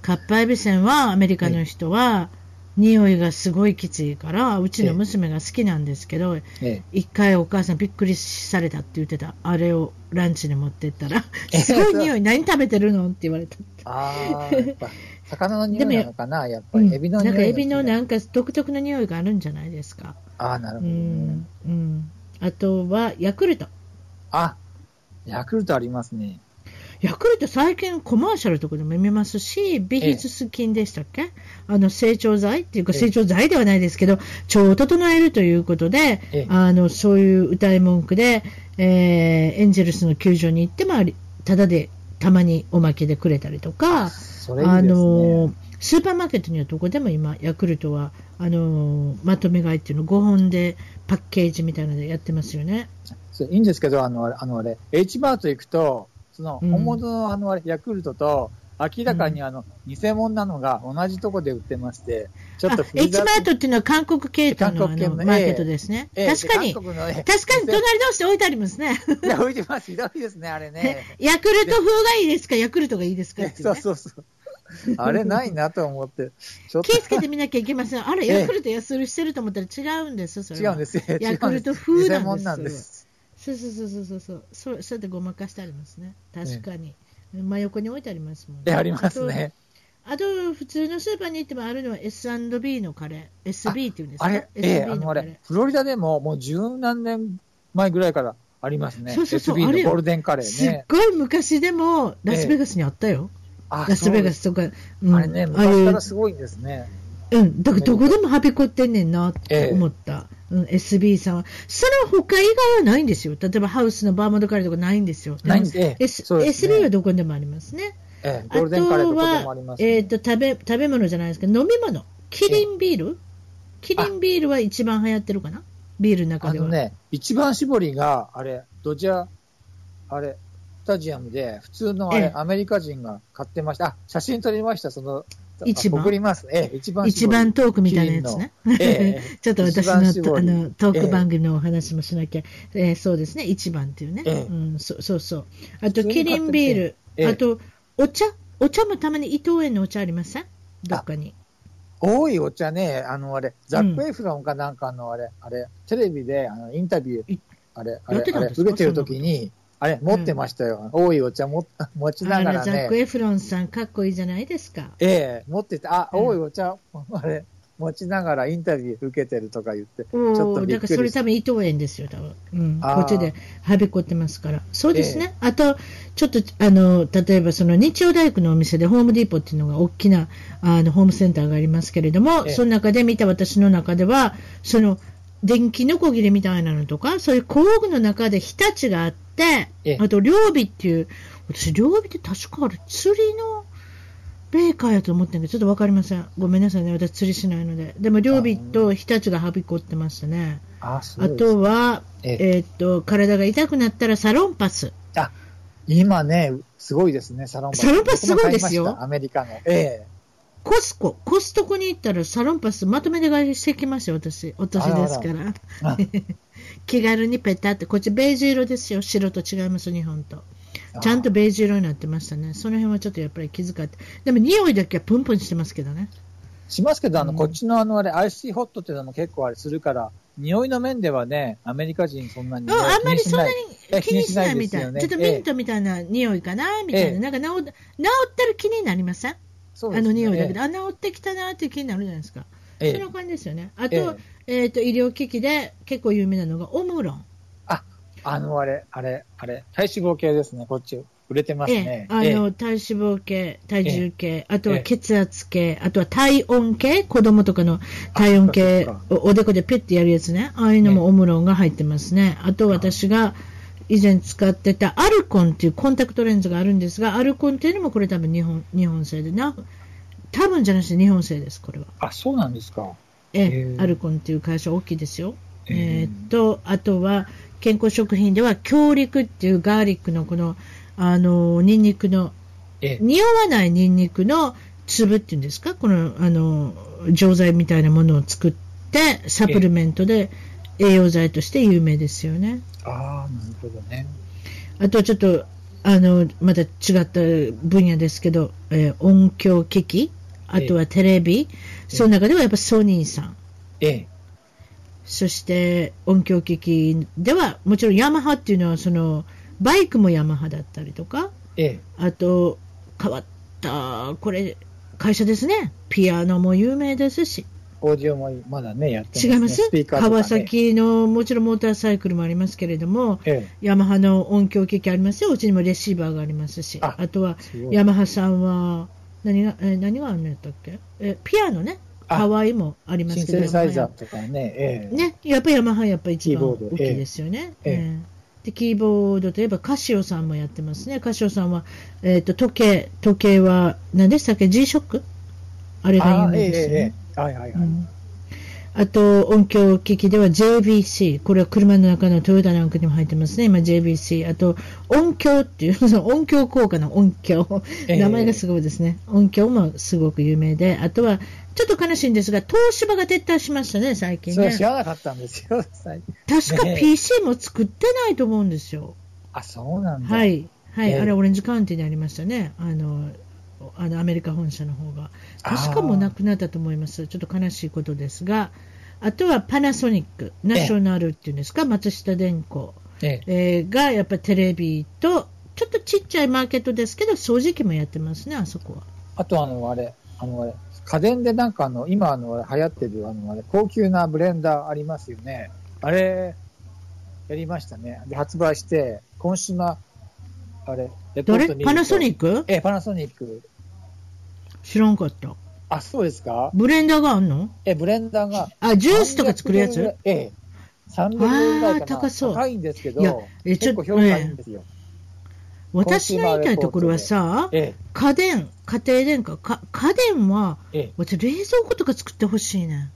Speaker 1: かっぱえびせんはアメリカの人は、匂いがすごいきついから、うちの娘が好きなんですけど、一、回お母さんびっくりされたって言ってた。あれをランチに持ってったら、すごい匂い、何食べてるの？って言われた。
Speaker 2: あ魚の匂いなのかな、やっぱり、エビの
Speaker 1: 匂い、なんかエビのなんか独特の匂いがあるんじゃないですか。
Speaker 2: ああ、なるほど、ね、うん。
Speaker 1: うん。あとは、ヤクルト。
Speaker 2: あ、ヤクルトありますね。
Speaker 1: ヤクルト最近コマーシャルとかでも見ますし、ビヒズス菌でしたっけ、ええ、あの成長剤っていうか成長剤ではないですけど、腸を整えるということで、え、あのそういう歌い文句で、えー、エンゼルスの球場に行って、まあ、ただでたまにおまけでくれたりとか、
Speaker 2: いいね、あの
Speaker 1: スーパーマーケットにはどこでも今、ヤクルトはあのまとめ買いっていうの5本でパッケージみたいなのでやってますよね。
Speaker 2: いいんですけど、あのあのあれ、H マート行くと、その本物のあのヤクルトと、明らかにあの、偽物なのが同じとこで売ってまして、ちょっと
Speaker 1: 複雑 H マートっていうのは韓国系統ののマーケットですね。えー、確かに、確かに隣同士で置いてありますね。
Speaker 2: いや、置いてます。ひどいですね、あれね。[LAUGHS]
Speaker 1: ヤクルト風がいいですか、ヤクルトがいいですか、ね、
Speaker 2: そうそうそう。あれないなと思って。
Speaker 1: 気をつけてみなきゃいけません。あれ、ヤクルト安売りしてると思ったら違うんです、それ
Speaker 2: 違うんです。
Speaker 1: ヤクルト風なんです。そうそうそうそうそうそう。そうやってごまかしてありますね。確かに。真横に置いてありますもん
Speaker 2: ね。ありますね。
Speaker 1: あと、普通のスーパーに行ってもあるのは S&B のカレー。SB っていうんですか？
Speaker 2: あれ、ええあのあれ、フロリダでももう十何年前ぐらいからありますね。そうそうそう SB のゴールデンカレーね。す
Speaker 1: っごい昔でもラスベガスにあったよ。えラスベガスとか。
Speaker 2: うん、あれね、昔からすごいんですね。
Speaker 1: うん、だからどこでもはびこってんねんなって思った。うん、SB さんは。その他以外はないんですよ。例えばハウスのバーモンドカレーとかないんですよ。
Speaker 2: ないんで、
Speaker 1: S ね、SB はどこでもありますね。
Speaker 2: ええ、ゴールデンカレーどこでもあります、
Speaker 1: ね、えっ、ー、と食べ、食べ物じゃないですけど、飲み物。キリンビール？キリンビールは一番流行ってるかな？ビールの中では。あのね、
Speaker 2: 一番搾りが、あれ、ドジャー、あれ、スタジアムで、普通のあれ、アメリカ人が買ってました。あ、写真撮りました、その
Speaker 1: 一番。
Speaker 2: 送ります。ええ、一番
Speaker 1: 一番トークみたいなやつね。[LAUGHS] ええ、ちょっと私のあのトーク番組のお話もしなきゃ、ええ。えそうですね、一番っていうね。ええ、うん、そそうそう。あと、キリンビール、あと、お茶？お茶もたまに伊藤園のお茶ありません？どっかに。
Speaker 2: 多いお茶ね、あの、あれ、ザック・エフロンかなんかのあれ、うん、あれ、テレビであのインタビュー、あれ、あれ、あれ、受けてる時に、あれ、持ってましたよ。多いお茶も持ちながらね。ザ
Speaker 1: ック・エフロンさん、かっこいいじゃないですか。
Speaker 2: ええ持ってて、あ、多いお茶、[LAUGHS] あれ、持ちながらインタビュー受けてるとか言って、ちょっと
Speaker 1: だからそれ多分伊藤園ですよ、多分。うん。こっちではびこってますから。そうですね。えー、あと、ちょっと、あの、例えばその日曜大工のお店でホームディーポっていうのが大きな、あの、ホームセンターがありますけれども、えー、その中で見た私の中では、その、電気のこぎりみたいなのとか、そういう工具の中で日立があって、あと、両備っていう、私、両備って確かあれ、釣りのベーカーやと思ってるんで、ちょっとわかりません。ごめんなさいね、私釣りしないので。でも、両備と日立がはびこってましたね。
Speaker 2: あ
Speaker 1: あとは、えー、っと、体が痛くなったらサロンパス。
Speaker 2: あ、今ね、すごいですね、サロンパス。
Speaker 1: サロンパスすごいですよ。
Speaker 2: アメリカの。ええー
Speaker 1: コスコ、コストコに行ったらサロンパスまとめて買いしてきますよ、私。お年ですから。気軽にペタって、こっちベージュ色ですよ、白と違います、日本と。ちゃんとベージュ色になってましたね。その辺はちょっとやっぱり気遣って。でも匂いだけはプンプンしてますけどね。
Speaker 2: しますけど、あの、うん、こっちのあのあれ、アイシーホットっていうのも結構あれするから、匂いの面ではね、アメリカ人そんなに、
Speaker 1: ね、あんまりそんなに気にしないみたいな。ちょっとミントみたいな匂いかな、みたいな。なんか治治ってる気になりません？ね、あの匂いだけで、あ、治ってきたなっていう気になるじゃないですか。ええ、そんな感じですよね。あと、ええー、と、医療機器で結構有名なのがオムロン。
Speaker 2: あ、あの、あれ、あれ、あれ、体脂肪系ですね、こっち。売れてますね。
Speaker 1: ええ、あの、体脂肪系、体重系、あとは血圧計、あとは体温計、子供とかの体温計、おでこでペッてやるやつね。ああいうのもオムロンが入ってますね。あと私が、以前使ってたアルコンっていうコンタクトレンズがあるんですが、アルコンっていうのもこれ多分日本日本製でな、多分じゃなくて日本製です、これは。
Speaker 2: あ、そうなんですか。
Speaker 1: ええ、アルコンっていう会社大きいですよ。えー、っと、あとは健康食品では強力っていうガーリックのこの、あの、ニンニクの、匂わないニンニクの粒っていうんですか、この、あの、錠剤みたいなものを作って、サプリメントで、栄養剤として有名ですよね。
Speaker 2: ああ、なるほどね。
Speaker 1: あとはちょっと、あの、また違った分野ですけど、えー、音響機器、あとはテレビ、その中ではやっぱソニーさん。
Speaker 2: ええ。
Speaker 1: そして音響機器では、もちろんヤマハっていうのは、その、バイクもヤマハだったりとか、
Speaker 2: ええ、
Speaker 1: あと、変わった、これ、会社ですね。ピアノも有名ですし。
Speaker 2: オーディオもまだね、やって
Speaker 1: ます、ね、違います、ね、川崎のもちろんモーターサイクルもありますけれども、ええ、ヤマハの音響機器ありますよ、うちにもレシーバーがありますし、あとはヤマハさんは、何が、え何があるんやったっけ？え、ピアノね、ハワイもありますけど、シンセ
Speaker 2: サイザーとかね、え
Speaker 1: え、ね、やっぱりヤマハやっぱり一番大きいですよね。ええでキーボードといえばカシオさんもやってますね。カシオさんは、えーと、時計、時計は何でしたっけ ?G-SHOCK? あれが有名ですね。
Speaker 2: えーえー、はいはいはい。うん
Speaker 1: あと、音響機器では JVC。これは車の中のトヨタなんかにも入ってますね。今 JVC。あと、音響っていう、[LAUGHS] その音響効果の音響。名前がすごいですね。音響もすごく有名で。あとは、ちょっと悲しいんですが、東芝が撤退しましたね、最近ね。
Speaker 2: それ知らなかったんですよ、[LAUGHS]
Speaker 1: 確か PC も作ってないと思うんですよ。
Speaker 2: あ、そうなんだ。
Speaker 1: はい。はい、あれ、オレンジカウンティにありましたね。あの、あのアメリカ本社の方が。確かもうなくなったと思います。ちょっと悲しいことですが、あとはパナソニック、ナショナルっていうんですか、松下電工、ええー、がやっぱりテレビと、ちょっとちっちゃいマーケットですけど、掃除機もやってますね、あそこは。
Speaker 2: あと、あの、あれ、あの、あれ、家電でなんかあの、今あの、流行ってる、あの、あれ、高級なブレンダーありますよね。あれ、やりましたね。で、発売して、今週の、あれ、
Speaker 1: どれ？パナソニック？
Speaker 2: ええ、パナソニック。
Speaker 1: 知らんかった。
Speaker 2: あ、そうですか？
Speaker 1: ブレンダーがあんの？
Speaker 2: え、ブレンダーが。
Speaker 1: あ、ジュースとか作るやつ？
Speaker 2: ええ。300円ぐらいかな。高そう。高いんですけど、いやえちょっと、評価いいんですよ。
Speaker 1: 私の言いたいところはさ、ええ、家電、家庭電化、か家電は、ええ、私、冷蔵庫とか作ってほしいねん。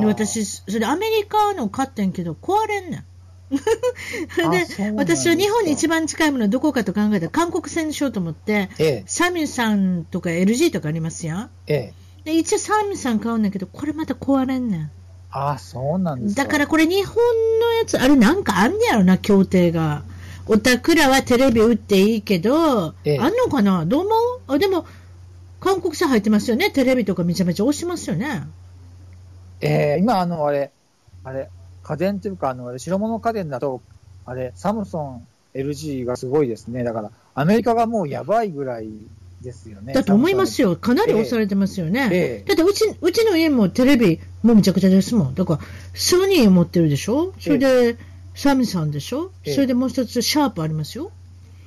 Speaker 1: で私、それアメリカの買ってんけど、壊れんねん。で私は日本に一番近いものはどこかと考えたら韓国戦にしようと思って、ええ、サミュさんとか LG とかありますやん。ええ、で一応サミュさん買うんだけど、これまた壊れんねん。
Speaker 2: あそうなんです
Speaker 1: だからこれ日本のやつ、あれなんかあんねやろな、協定が。おたくらはテレビ売っていいけど、ええ、あんのかな？どう思う？あでも、韓国産入ってますよね？テレビとかめちゃめちゃ押しますよね？
Speaker 2: えー、今、あの、あれ、あれ、家電っていうか、あの、白物家電だと、あれ、サムソン、LG がすごいですね。だから、アメリカがもうやばいぐらいですよね。
Speaker 1: だと思いますよ。かなり押されてますよね。えー、だってうち、うちの家もテレビ、もうめちゃくちゃですもん。だから、ソニー持ってるでしょ？それで、えー、サムソンでしょ、えー、それでもう一つ、シャープありますよ。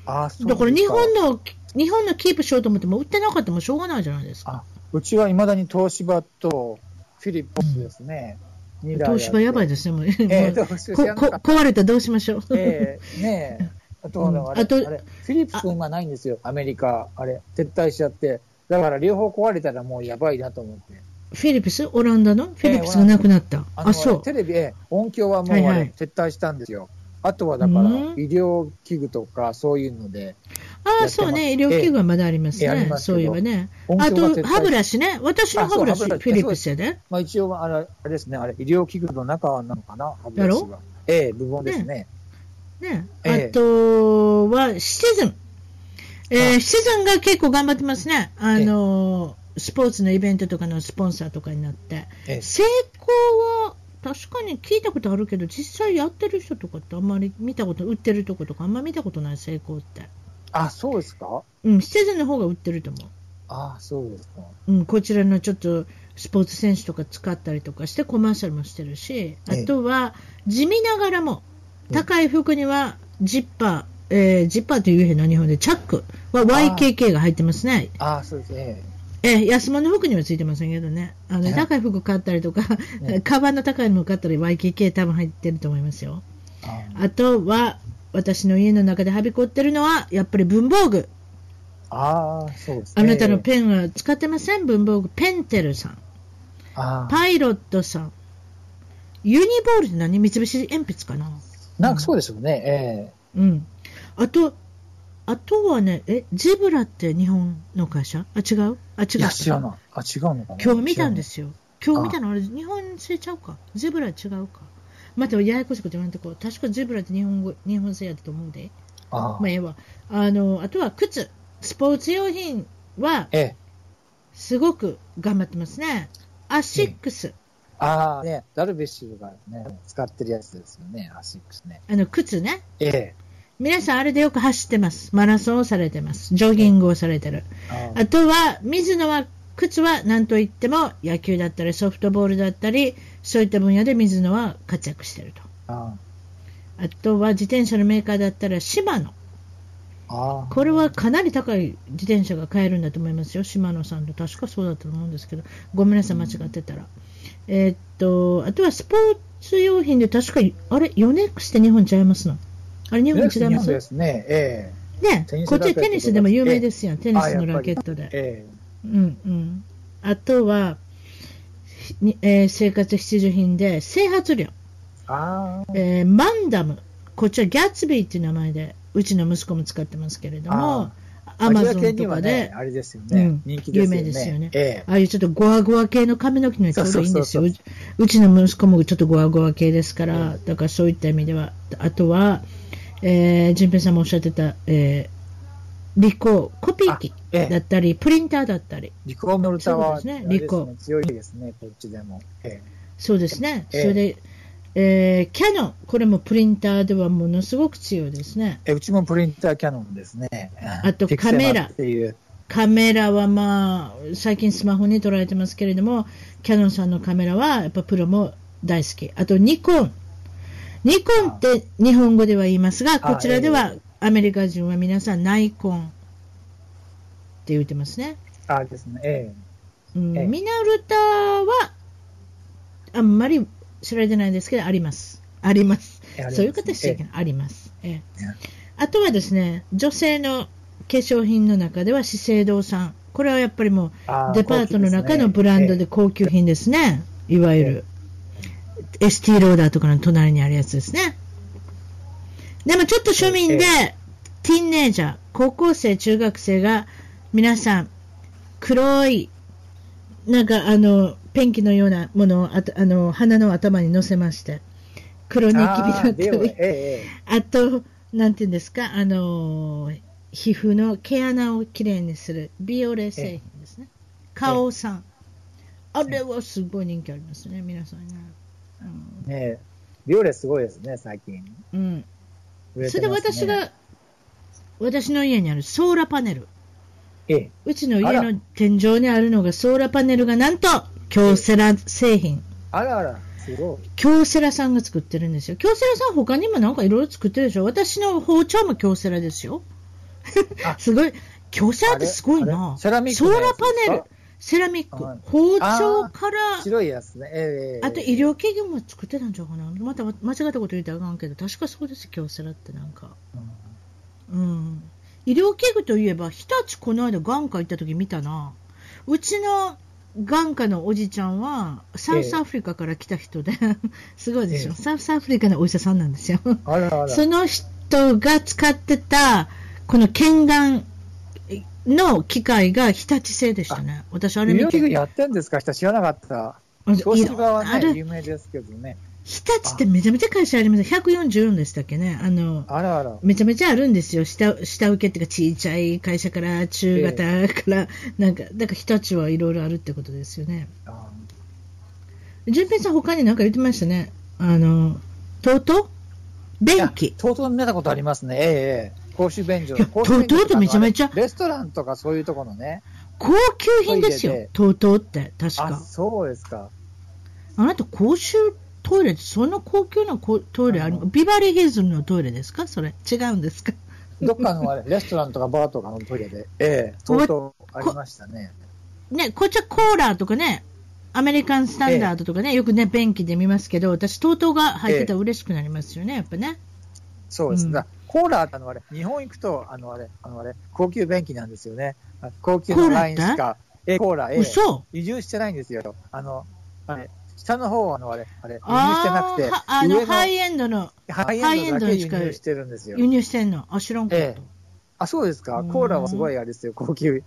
Speaker 2: あそう
Speaker 1: だから日本の、日本のキープしようと思っても売ってなかったもしょうがないじゃないですか。
Speaker 2: うちはいまだに東芝とフィリップスですね。うん
Speaker 1: 東芝やばいですね、もう。えー、ここ壊れたらどうしましょう。
Speaker 2: えー、ねえ。あと、うん、あれあとあれ、フィリップス今ないんですよ、アメリカ。あれ、撤退しちゃって。だから両方壊れたらもうやばいなと思って。
Speaker 1: フィリピス？オランダの？フィリピスがなくなった。
Speaker 2: ああ、そう。テレビ、音響はもう、はいはい、撤退したんですよ。あとはだから、医療器具とかそういうので、
Speaker 1: ああ、そうね、医療器具はまだありますね、えそういえばね。あと、歯ブラシね、私の歯ブラシ、フィリップスやで。
Speaker 2: まあ、一応あれ、あれですね、あれ、医療器具の中なのかな、歯ブラシは。ええ、部分ですね。
Speaker 1: ね、あとは、シチズン。えー、シチズンが結構頑張ってますね。あのスポーツのイベントとかのスポンサーとかになって。成功は、確かに聞いたことあるけど、実際やってる人とかってあんまり見たこと、売ってるとことかあんまり見たことない、成功って。
Speaker 2: あ、そうですか？
Speaker 1: うん、シチズンの方が売ってると思う。
Speaker 2: あそうですか。
Speaker 1: うん、こちらのちょっとスポーツ選手とか使ったりとかしてコマーシャルもしてるし、あとは地味ながらも高い服にはジッパー、えー、ジッパーというへんの日本でチャックは YKK が入ってますね。
Speaker 2: ああ、そうですね。
Speaker 1: えー、安物服にはついてませんけどね。あの、高い服買ったりとか、ね、カバンの高いの買ったり YKK 多分入ってると思いますよ。あとは、私の家の中ではびこってるのは、やっぱり文房具。
Speaker 2: ああ、そうです
Speaker 1: ね。あなたのペンは使ってません？文房具。ペンテルさん。パイロットさん。ユニボールって何？三菱鉛筆かな？
Speaker 2: なんかそうですよね。
Speaker 1: ええー、うん。あと、あとはね、え、ゼブラって日本の会社？あ、違う？あ、違う。い
Speaker 2: や、知らない。あ、違うのかな？
Speaker 1: 今日見たんですよ。今日見たの？あれ、日本製ちゃうか？ゼブラ違うか？またややこしいこと言わんとこ確かゼブラって日本語日本製やったと思うで。あまあ、ええわ。あの、あとは靴。スポーツ用品は、ええ、すごく頑張ってますね。アシックス。
Speaker 2: ああ、ね、ダルビッシュがね、使ってるやつですよね、アシックスね。
Speaker 1: あの、靴ね。
Speaker 2: ええ。
Speaker 1: 皆さんあれでよく走ってます。マラソンをされてます。ジョギングをされてる。あとは、水野は、靴は何といっても野球だったりソフトボールだったり、そういった分野で水野は活躍してると。あとは自転車のメーカーだったらシマノ。これはかなり高い自転車が買えるんだと思いますよ、島野さんと。確かそうだと思うんですけど、ごめんなさい、間違ってたら。えー、っと、あとはスポーツ用品で確か、あれ、ヨネックスって日本ちゃいますの？あれ、日本違います？
Speaker 2: ですね、え
Speaker 1: ー、ねこっちテニスでも有名ですよ、テニスのラケットで。
Speaker 2: え
Speaker 1: ー、うんうん。あとは、えー、生活必需品で、整髪料。
Speaker 2: あ
Speaker 1: えー、マンダム。こっちはギャッツビーっていう名前で、うちの息子も使ってますけれども、アマゾンとかで、
Speaker 2: あれですよね、
Speaker 1: 有名ですよね、ええ、ああいうちょっとゴワゴワ系の髪の毛のちょうどいいんですよ。うちの息子もちょっとゴワゴワ系ですから、だからそういった意味では、あとは、えー、淳平さんもおっしゃってた、えー、リコー、コピー機だったり、プリンターだったり。
Speaker 2: リコーの歌は、
Speaker 1: ね、リコ
Speaker 2: ー。強いですね、こっちでも。え
Speaker 1: そうですね。それで、えー、キャノン、これもプリンターではものすごく強いですね。
Speaker 2: えうちもプリンターキャノンですね。
Speaker 1: あとカメラ。カメラはまあ、最近スマホに撮られてますけれども、キャノンさんのカメラはやっぱプロも大好き。あとニコン。ニコンって日本語では言いますが、こちらではアメリカ人は皆さんナイコンって言ってますね。
Speaker 2: あですね。え
Speaker 1: え。うん、ミナルタはあんまり知られてないんですけど、あります。あります。そういう形であります。えあとはですね、女性の化粧品の中では資生堂さん。これはやっぱりもうデパートの中のブランドで高級品ですね。いわゆる。ST ローダーとかの隣にあるやつですね。でもちょっと庶民で、ティーンネージャー、高校生、中学生が皆さん黒い、なんかあの、ペンキのようなものをああの鼻の頭に乗せまして、黒ニキビだったり、ああと、なんていうんですか、あの皮膚の毛穴をきれいにするビオレ製品ですね。花王さん。あれはすごい人気ありますね、皆さんね。
Speaker 2: うん、ねビオレすごいですね、最近。
Speaker 1: うん。ね、それで私が、私の家にあるソーラーパネル。
Speaker 2: ええ、
Speaker 1: うちの家の天井にあるのがソーラーパネルがなんと京セラ製品。
Speaker 2: あらあら、すごい。
Speaker 1: 京セラさんが作ってるんですよ。京セラさん他にもなんかいろいろ作ってるでしょ私の包丁も京セラですよ。[LAUGHS] すごい。京セラってすごいな。ソーラーパネル。セラミック。包丁から。
Speaker 2: 白いやつね。え
Speaker 1: ー、あと医療器具も作ってたんちゃうかな。また間違ったこと言ったらあかんけど、確かそうです、京セラってなんか。うん。うん、医療器具といえば、日立この間眼科行った時見たな。うちの眼科のおじちゃんは、サウスアフリカから来た人で、[LAUGHS] すごいでしょ、えサウスアフリカのお医者さんなんですよ。
Speaker 2: あらあら
Speaker 1: その人が使ってた、この剣眼の機械が日立製でしたね。私、あれ
Speaker 2: 見て。やってんですか？知らなかった。東芝はね、有名ですけどね。
Speaker 1: 日立ってめちゃめちゃ会社あります。144でしたっけね？あの、
Speaker 2: あらあら。
Speaker 1: めちゃめちゃあるんですよ。下、下請けっていうか、ちいちゃい会社から中型から、なんか、だから日立はいろいろあるってことですよね。純平さん他に何か言ってましたね？あの、とうとう便器。
Speaker 2: とうとう見たことありますね。ええええ。公衆便所。
Speaker 1: とうとうってめちゃめちゃ。
Speaker 2: レストランとかそういうところのね。
Speaker 1: 高級品ですよ。とうとうって、確か。あ、
Speaker 2: そうですか。
Speaker 1: あなた公衆トイレそんな高級なトイレありビバリーヒルズのトイレですか？それ。違うんですか？
Speaker 2: どっかのあれ、[LAUGHS] レストランとかバーとかのトイレで、ええ相当ありましたね。
Speaker 1: ね、こっちはコーラとかね、アメリカンスタンダードとかね、えよくね、便器で見ますけど、私、とうとうが入ってたら嬉しくなりますよね、やっぱね。
Speaker 2: そうですね。うん、コーラあのあれ、日本行くと、あのあれ、あのあれ、高級便器なんですよね。高級のラインしか、えコーラ、え移住してないんですよ。あの、あれ、下の方はあの、あれ、あれ、輸入してなくて、
Speaker 1: あの、ハイエンドの、
Speaker 2: ハイエンドだけ輸入してるんですよ。
Speaker 1: 輸入してんの？あ、知らんかった。ええ、
Speaker 2: あ、そうですか。コーラはすごいあれですよ、高級。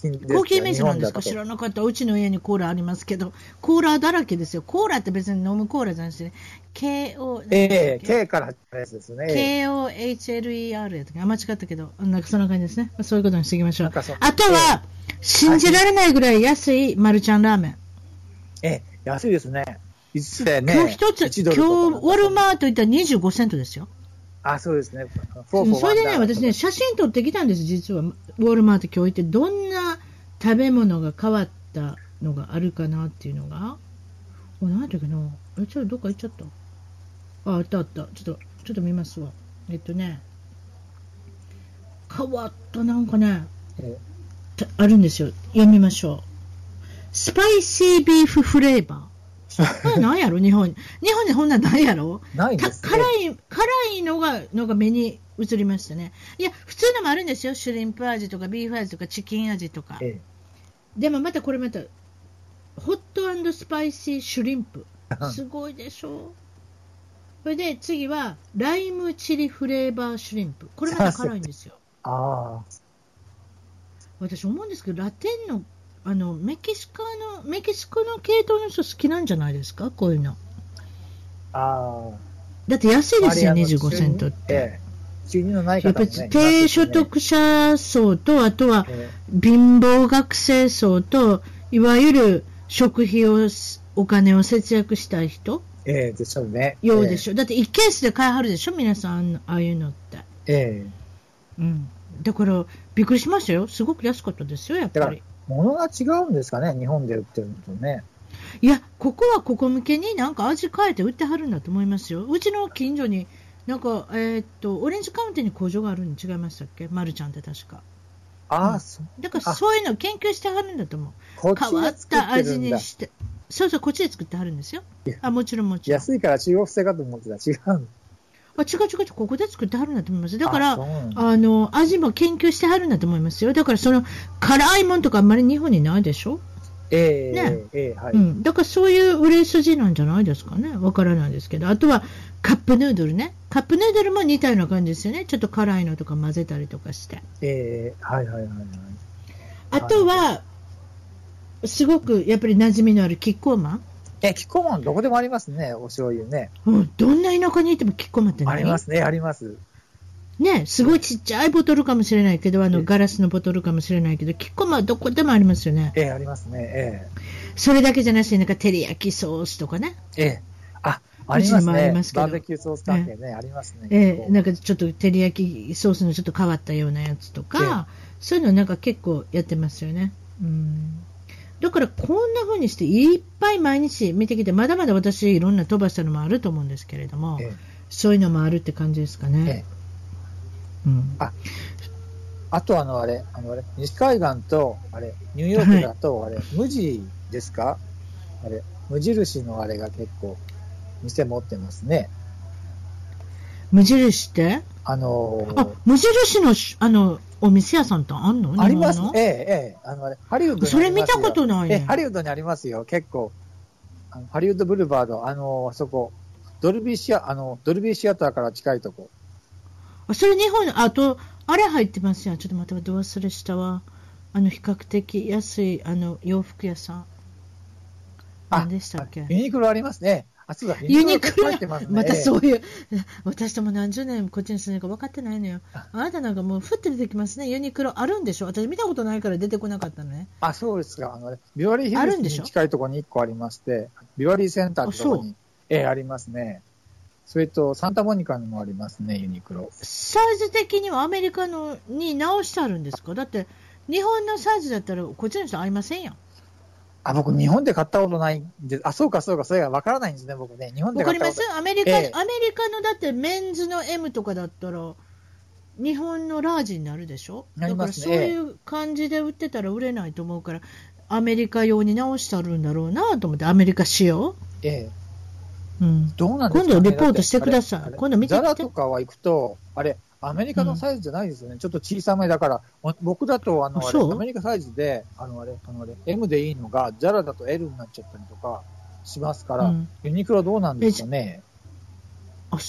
Speaker 1: 高級イメージなんですか？知らなかった。うちの家にコーラありますけど、コーラだらけですよ。コーラって別に飲むコーラじゃなくて、KO、
Speaker 2: ええ K から始まるやつですね。
Speaker 1: KOHLER やったか間違ったけど、なんかそんな感じですね。そういうことにしていきましょう。あとは、信じられないぐらい安いマルちゃんラーメン。
Speaker 2: ええ、安いですね。いつでね。
Speaker 1: 今日一つ、今日ウォルマート行ったら25セントですよ。
Speaker 2: あ、そうですね。
Speaker 1: それでね、私ね、写真撮ってきたんです、実は。ウォルマート今日行って、どんな食べ物が変わったのがあるかなっていうのが。お、何だっけな。え、ちょっとどっか行っちゃった。あ、あったあった。ちょっと、ちょっと見ますわ。えっとね、変わったなんかね、あるんですよ。読みましょう。スパイシービーフフレーバー。何やろ日本日本にこんなんないやろ？
Speaker 2: ない
Speaker 1: ね、辛い、辛いのが、のが目に映りましたね。いや、普通のもあるんですよ。シュリンプ味とかビーフ味とかチキン味とか。ええ、でもまたこれまた、ホットスパイシーシュリンプ。すごいでしょ？それで次は、ライムチリフレーバーシュリンプ。これまた辛いんですよ。[LAUGHS]
Speaker 2: ああ。
Speaker 1: 私思うんですけど、ラテンのあのメキシコのメキシコの系統の人好きなんじゃないですか、こういうの。
Speaker 2: ああ。
Speaker 1: だって安いですよ、25セントって。
Speaker 2: や
Speaker 1: っぱり低所得者層と、あとは貧乏学生層と、いわゆる食費を、お金を節約したい人。
Speaker 2: ええでしょうね。
Speaker 1: ようでしょ。だって1ケースで買いはるでしょ、皆さん、ああいうのって。
Speaker 2: ええ
Speaker 1: うん。だから、びっくりしましたよ。すごく安かったですよ、やっぱり。
Speaker 2: 物が違うんですかね、日本で売ってるのとね。
Speaker 1: いや、ここはここ向けになんか味変えて売ってはるんだと思いますよ。うちの近所に、なんか、えー、っと、オレンジカウンティに工場があるに違いましたっけ？まるちゃんって確か。
Speaker 2: ああ、
Speaker 1: うん、そう。だからそういうのを研究してはるんだと思う。変わった味にして。そうそう、こっちで作ってはるんですよ。あ、もちろんもちろん。
Speaker 2: 安いから中国製かと思ってた。違う
Speaker 1: あ違う違う違う、ここで作ってはるんだと思います。だから、あの、味も研究してはるんだと思いますよ。だから、その、辛いもんとかあんまり日本にないでしょ？
Speaker 2: ええー、ねえー、はい、う
Speaker 1: ん。だから、そういう売れ筋なんじゃないですかね。わからないですけど。あとは、カップヌードルね。カップヌードルも似たような感じですよね。ちょっと辛いのとか混ぜたりとかして。
Speaker 2: ええー、はいはいはいはい。
Speaker 1: あとは、すごくやっぱり馴染みのあるキッコーマン。
Speaker 2: え、キッコーマンどこでもありますね、お醤油ね。
Speaker 1: うん、どんな田舎にいてもキッコーマンって
Speaker 2: ありますね、あります。
Speaker 1: ね、すごいちっちゃいボトルかもしれないけど、あの、ガラスのボトルかもしれないけど、キッコーマンはどこでもありますよね。
Speaker 2: ええ、ありますね、ええ。
Speaker 1: それだけじゃなしに、なんか、照り焼きソースとかね。
Speaker 2: ええ。あ、ありますね。ありますけどバーベキューソース関係ね、ありますね。
Speaker 1: ええ、なんかちょっと照り焼きソースのちょっと変わったようなやつとか、ええ、そういうのなんか結構やってますよね。うん。だからこんな風にしていっぱい毎日見てきて、まだまだ私いろんな飛ばしたのもあると思うんですけれども、ええ、そういうのもあるって感じですかね？え、うん、
Speaker 2: ああとあのあれ、あのあれ、西海岸と、あれ、ニューヨークだと、あれ、無地ですか？あれ、無印のあれが結構、店持ってますね。
Speaker 1: 無印って？
Speaker 2: あの
Speaker 1: ー、あ、無印の、あの、お店屋さんってあんの？
Speaker 2: あります。ええ、ええ。あの、ハリウッド
Speaker 1: それ見たことない、
Speaker 2: ね、え、ハリウッドにありますよ。結構。あのハリウッドブルバード、あの、あそこ、ドルビーシア、あの、ドルビーシアターから近いとこ。
Speaker 1: あ、それ日本、あと、あれ入ってますよ。ちょっと待って、ど忘れしたわ。あの、比較的安い、あの、洋服屋さん。何でしたっけ？
Speaker 2: ユニクロありますね。あ、そうだ、
Speaker 1: ユニクロ、ままたそういう、私とも何十年こっちに住んでるか分かってないのよ。あなたなんかもう、ふって出てきますね。ユニクロあるんでしょ？私見たことないから出てこなかったのね。
Speaker 2: あ、そうですか。あの、ビワリーヒルズに近いところに1個ありまして、ビワリーセンターってところに、ええ、ありますね。それと、サンタモニカにもありますね、ユニクロ。
Speaker 1: サイズ的にはアメリカのに直してあるんですか？だって、日本のサイズだったら、こっちの人合いませんやん。
Speaker 2: あ、僕、日本で買ったことないんで、あ、そうか、そうか、それがわからないんですね、僕ね。日本で
Speaker 1: 買ったことわかります？アメリカ、ええ、アメリカのだってメンズの M とかだったら、日本のラージになるでしょ、ね、だからそういう感じで売ってたら売れないと思うから、アメリカ用に直してあるんだろうなと思って、アメリカ仕様？
Speaker 2: ええ。
Speaker 1: うん、
Speaker 2: どうなんです
Speaker 1: か、ね、今度レポートしてください。今度見て
Speaker 2: ザラとかは行くと、あれ、アメリカのサイズじゃないですよね。うん、ちょっと小さめだから、僕だと、あの、あれ、アメリカサイズで、あの、あれ、あの、あれ、M でいいのが、ザラだと L になっちゃったりとかしますから、うん、ユニクロどうなんですかね。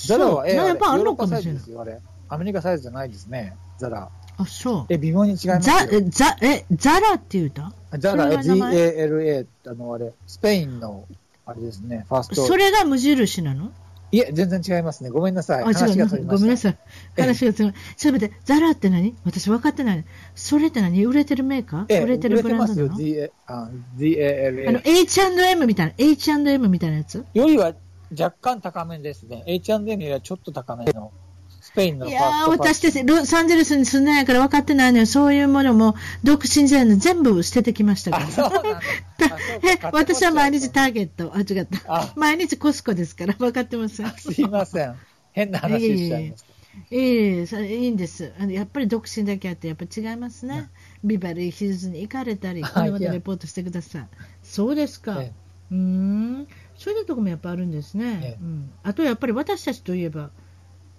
Speaker 1: ザラは、
Speaker 2: え、やっぱヨーロッパサイズですよ、あれ。アメリカサイズじゃないですね、ザラ。
Speaker 1: あ、そう。
Speaker 2: え、微妙に違います
Speaker 1: ザ、ザ、え、ザラって言うた？
Speaker 2: ザラ、Z-A-L-A、あの、あれ、スペインの、あれですね、ファースト。
Speaker 1: それが無印なの？
Speaker 2: いえ、全然違いますね。ごめんなさい。
Speaker 1: あ、違う。ごめんなさい。話が違う。ちょっと待って、ザラって何？私分かってない。それって何？売れてるメーカー？売れてるブランドなの
Speaker 2: ?Z-A-L-A。あ
Speaker 1: の、H&M みたいな、H&M みたいなやつ？
Speaker 2: よりは若干高めですね。H&M よりはちょっと高めの。スペインの
Speaker 1: いやー、私たち、ロサンゼルスに住んでないから分かってないのよ。そういうものも、独身時代の全部捨ててきましたから。[LAUGHS] 私は毎日ターゲット。あ、違った。毎日コスコですから、分かってません。
Speaker 2: すいません。変な話しちゃいました。
Speaker 1: ええー、いいんですあの。やっぱり独身だけあって、やっぱ違いますね。ビバリーヒルズに行かれたり、これまでレポートしてください。そうですか。うん。そういうとこもやっぱあるんですね。うん、あとやっぱり私たちといえば、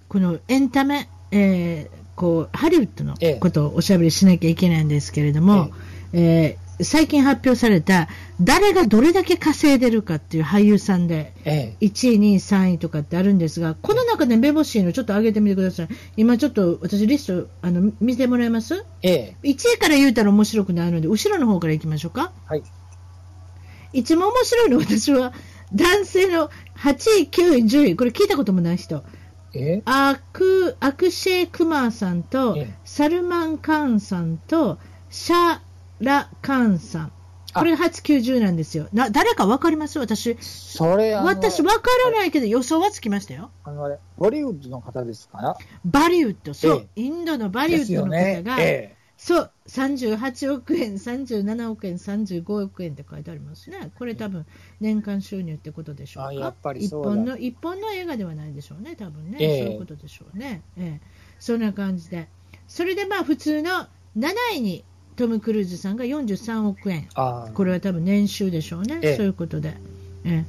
Speaker 1: このエンタメ、えー、こうハリウッドのことをおしゃべりしなきゃいけないんですけれども、ええー、最近発表された誰がどれだけ稼いでるかっていう俳優さんで、1位、2位、3位とかってあるんですが、この中で目星のちょっと上げてみてください。今ちょっと私リストあの見てもらえます、
Speaker 2: ええ、
Speaker 1: ?1 位から言うたら面白くないので、後ろの方からいきましょうか。
Speaker 2: はい。
Speaker 1: 一番面白いの私は男性の8位、9位、10位、これ聞いたこともない人。アクアクシェ・クマーさんと、サルマン・カーンさんと、シャラ・カーンさん。これが8、9、10なんですよ。な誰か分かります？私。
Speaker 2: それ
Speaker 1: 私分からないけど予想はつきましたよ。
Speaker 2: あのあれ、ボリウッドの方ですか
Speaker 1: バリウッド、そう、インドのバリウッドの方が、えそう、38億円、37億円、35億円って書いてありますね。これ多分年間収入ってことでしょうか。
Speaker 2: やっぱり
Speaker 1: 一本の一本の映画ではないでしょうね、多分ね。えー、そういうことでしょうね。えー、そんな感じで。それでまあ普通の7位にトム・クルーズさんが43億円。これは多分年収でしょうね。えー、そういうことで。えー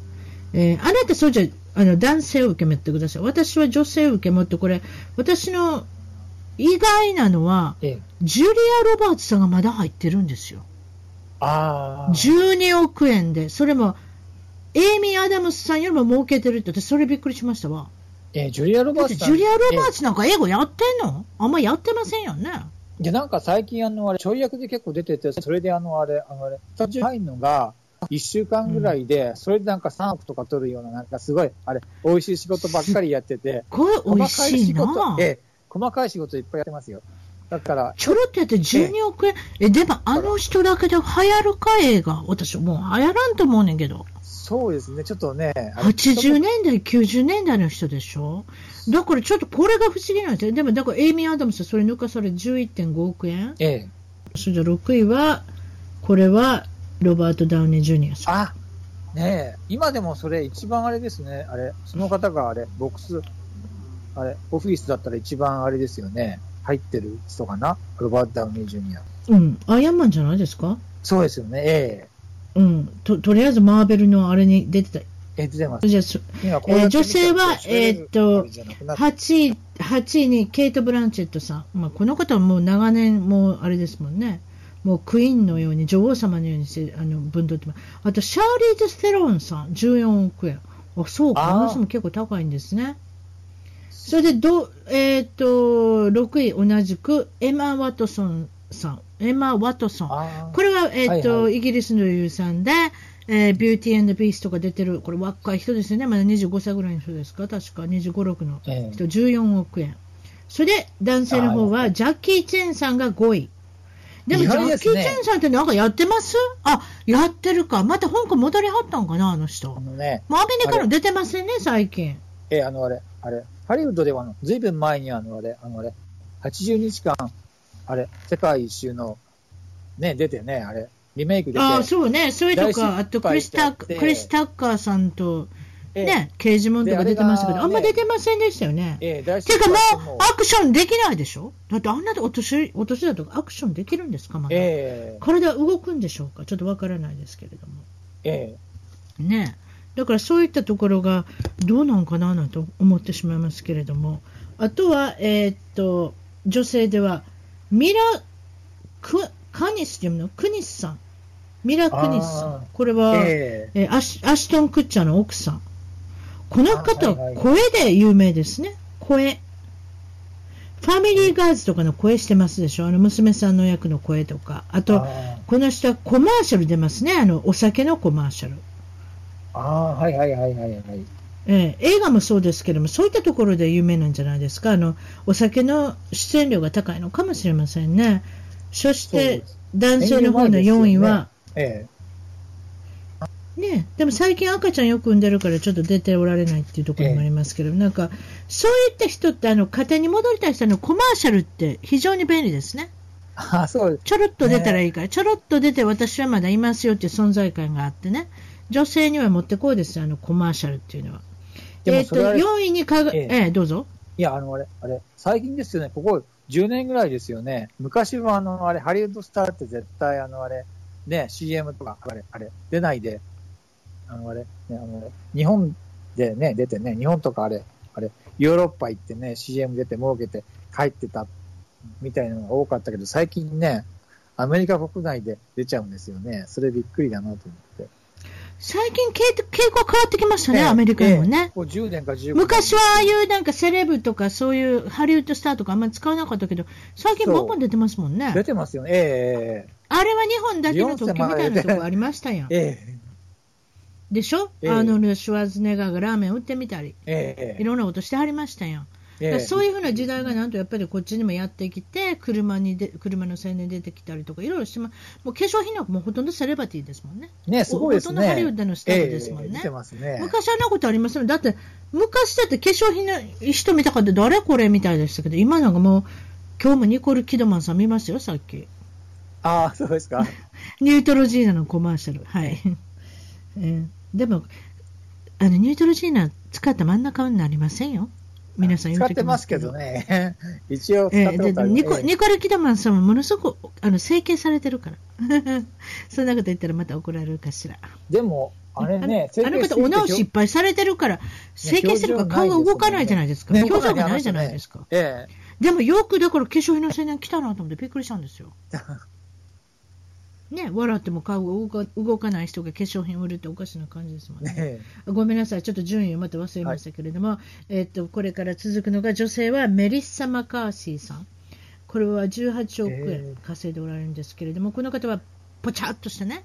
Speaker 1: えー、あなたそうじゃあの男性を受け持ってください。私は女性を受け持って、これ、私の意外なのは、ええ、ジュリア・ロバーツさんがまだ入ってるんですよ。
Speaker 2: あ
Speaker 1: 12億円で、それも、エイミー・アダムスさんよりも儲けてるって、私、それびっくりしましたわ。
Speaker 2: えー、ジュリア・ロバーツ。
Speaker 1: ジュリア・ロバーツなんか英語やってんの？あんまやってませんよね。
Speaker 2: いや、なんか最近、あの、あれ、ちょい役で結構出てて、それであの、あれ、あの、あれ、スタジオ入るのが、1週間ぐらいで、それでなんか3億とか取るような、なんかすごい、あれ、美味しい仕事ばっかりやってて、
Speaker 1: これ美味しいな
Speaker 2: え細かい仕事いっぱいやってますよ。だから。
Speaker 1: ちょろっとやって12億円？え、でもあの人だけで流行るか？映画。私もう流行らんと思うねんけど。
Speaker 2: そうですね、ちょっとね。
Speaker 1: 80年代、90年代の人でしょ？だからちょっとこれが不思議なんですよ。でもだからエイミー・アダムスそれ抜かされ11.5億円。
Speaker 2: ええ。
Speaker 1: それじゃ6位は、これはロバート・ダウニー・ジュニアさ
Speaker 2: ん。あねえ、今でもそれ一番あれですね、あれ、その方があれ、ボックス、あれ、オフィスだったら一番あれですよね。入ってる人かな？ロバート・ダウニー・ジュニア。
Speaker 1: うん。アイアンマンじゃないですか？
Speaker 2: そうですよね。え
Speaker 1: えー、うん。と、とりあえずマーベルのあれに出てた。
Speaker 2: え、出てます。
Speaker 1: じゃあ、えー、女性は、えー、っと、8位、8位にケイト・ブランチェットさん。まあ、この方はもう長年、もうあれですもんね。もうクイーンのように、女王様のようにして、あの、分取ってます。あと、シャーリーズ・ステロンさん、14億円。あ、そうか。あの人も結構高いんですね。それでど、えっ、ー、と、6位同じく、エマ・ワトソンさん。エマ・ワトソン。これは、えっ、ー、と、はいはい、イギリスの女優さんで、えー、ビューティービーストが出てる、これ若い人ですよね。まだ25歳ぐらいの人ですか？確か25、6の人、えー、14億円。それで、男性の方は、ジャッキー・チェンさんが5位。でも、ジャッキー・チェンさんってなんかやってます？あ、やってるか。また香港戻りはったんかな、あの人。
Speaker 2: あのね。
Speaker 1: もうアメリカの出てませんね、最近。
Speaker 2: え、あの、あれ、あれ、ハリウッドでは、ずいぶん前にあの、あれ、あの、あれ、80日間、あれ、世界一周の、ね、出てね、あれ、リメイクで
Speaker 1: ああ、そうね、それとか、あとクリスタクリス・タッカーさんと、ね、刑事門とか出てましたけど、あんま出てませんでしたよね。
Speaker 2: ええ、
Speaker 1: てかもう、アクションできないでしょ？だってあんなお年、お年だとアクションできるんですかまだ。
Speaker 2: ええ、
Speaker 1: 体動くんでしょうか？ちょっとわからないですけれども。
Speaker 2: え
Speaker 1: え。ねだからそういったところがどうなんかなと思ってしまいますけれども、あとは、えー、っと、女性では、ミラク、カニスっていうの？クニスさん。ミラ・クニスさん。これは、えー、えー、アシアシトン・クッチャーの奥さん。この方、声で有名ですね。声。ファミリーガーズとかの声してますでしょ、あの娘さんの役の声とか、あと、この人はコマーシャル出ますね、あのお酒のコマーシャル。
Speaker 2: ああ、はいはいはいはいはい。
Speaker 1: えー、映画もそうですけども、そういったところで有名なんじゃないですか、あのお酒の出演量が高いのかもしれませんね。そして、男性の方の4位は、ね、ええ、ね、でも最近赤ちゃんよく産んでるからちょっと出ておられないっていうところもありますけど、ええ、なんかそういった人ってあの家庭に戻りたい人のコマーシャルって非常に便利ですね。
Speaker 2: あそう
Speaker 1: ちょろっと出たらいいから、ね、ちょろっと出て私はまだいますよっていう存在感があってね、女性にはもってこいです、あのコマーシャルっていうのは。えっ、ー、と、4位にかが、ええどうぞ。
Speaker 2: いや、あの、あれ、あれ、最近ですよね、ここ10年ぐらいですよね。昔は、あの、あれ、ハリウッドスターって絶対、あの、あれ、ね、CM とか、あれ、あれ、出ないで、あの、あれ、ね、あの、日本でね、出てね、日本とかあれ、あれ、ヨーロッパ行ってね、CM 出て儲けて帰ってた、みたいなのが多かったけど、最近ね、アメリカ国内で出ちゃうんですよね。それびっくりだなと思って。
Speaker 1: 最近傾向変わってきましたね、えアメリカにもね。
Speaker 2: ええ、10年か15年
Speaker 1: 昔はああいうなんかセレブとかそういうハリウッドスターとかあんまり使わなかったけど、最近ボンボン出てますもんね。
Speaker 2: 出てますよね。え
Speaker 1: えあれは日本だけの特許みたいなとこありましたやん。ええでしょ、えー、アーノルド・シュワーズネガーがラーメン売ってみたり、えー、いろんなことしてはりましたやん。えー、そういうふうな時代がなんとやっぱりこっちにもやってきて、車にで車の青年出てきたりとか、いろいろしても、もう化粧品なんかもほとんどセレバティですもんね。
Speaker 2: ね、すごいですね。ほとんど
Speaker 1: ハリウッドのスターですもんね。
Speaker 2: えー、ね
Speaker 1: 昔あんなことありますよ。だって、昔だって化粧品の人見たかって誰これみたいでしたけど、今なんかもう、今日もニコル・キドマンさん見ますよ、さっき。
Speaker 2: ああ、そうですか。[LAUGHS]
Speaker 1: ニュートロジーナのコマーシャル。はい。えー、[LAUGHS] でも、あの、ニュートロジーナ使った真ん中になりませんよ。皆さん
Speaker 2: 言ってますけどね。[LAUGHS] 一応使って
Speaker 1: ます、えー、ニコ、ニコル・キダマンさんはものすごくあの整形されてるから。[LAUGHS] そんなこと言ったらまた怒られるかしら。
Speaker 2: でも、あれね、
Speaker 1: あの方、お直しいっぱいされてるから、整形してるから顔が動かないじゃないですか。表情がないじゃないですか。ええ。でもよくだから化粧品の青年来たなと思ってびっくりしたんですよ。[LAUGHS] ね、笑っても顔が動かない人が化粧品を売るっておかしな感じですもんね。ねごめんなさい、ちょっと順位をまた忘れましたけれども、はい、えっとこれから続くのが女性はメリッサ・マカーシーさん。これは18億円稼いでおられるんですけれども、えー、この方はぽちゃっとしてね、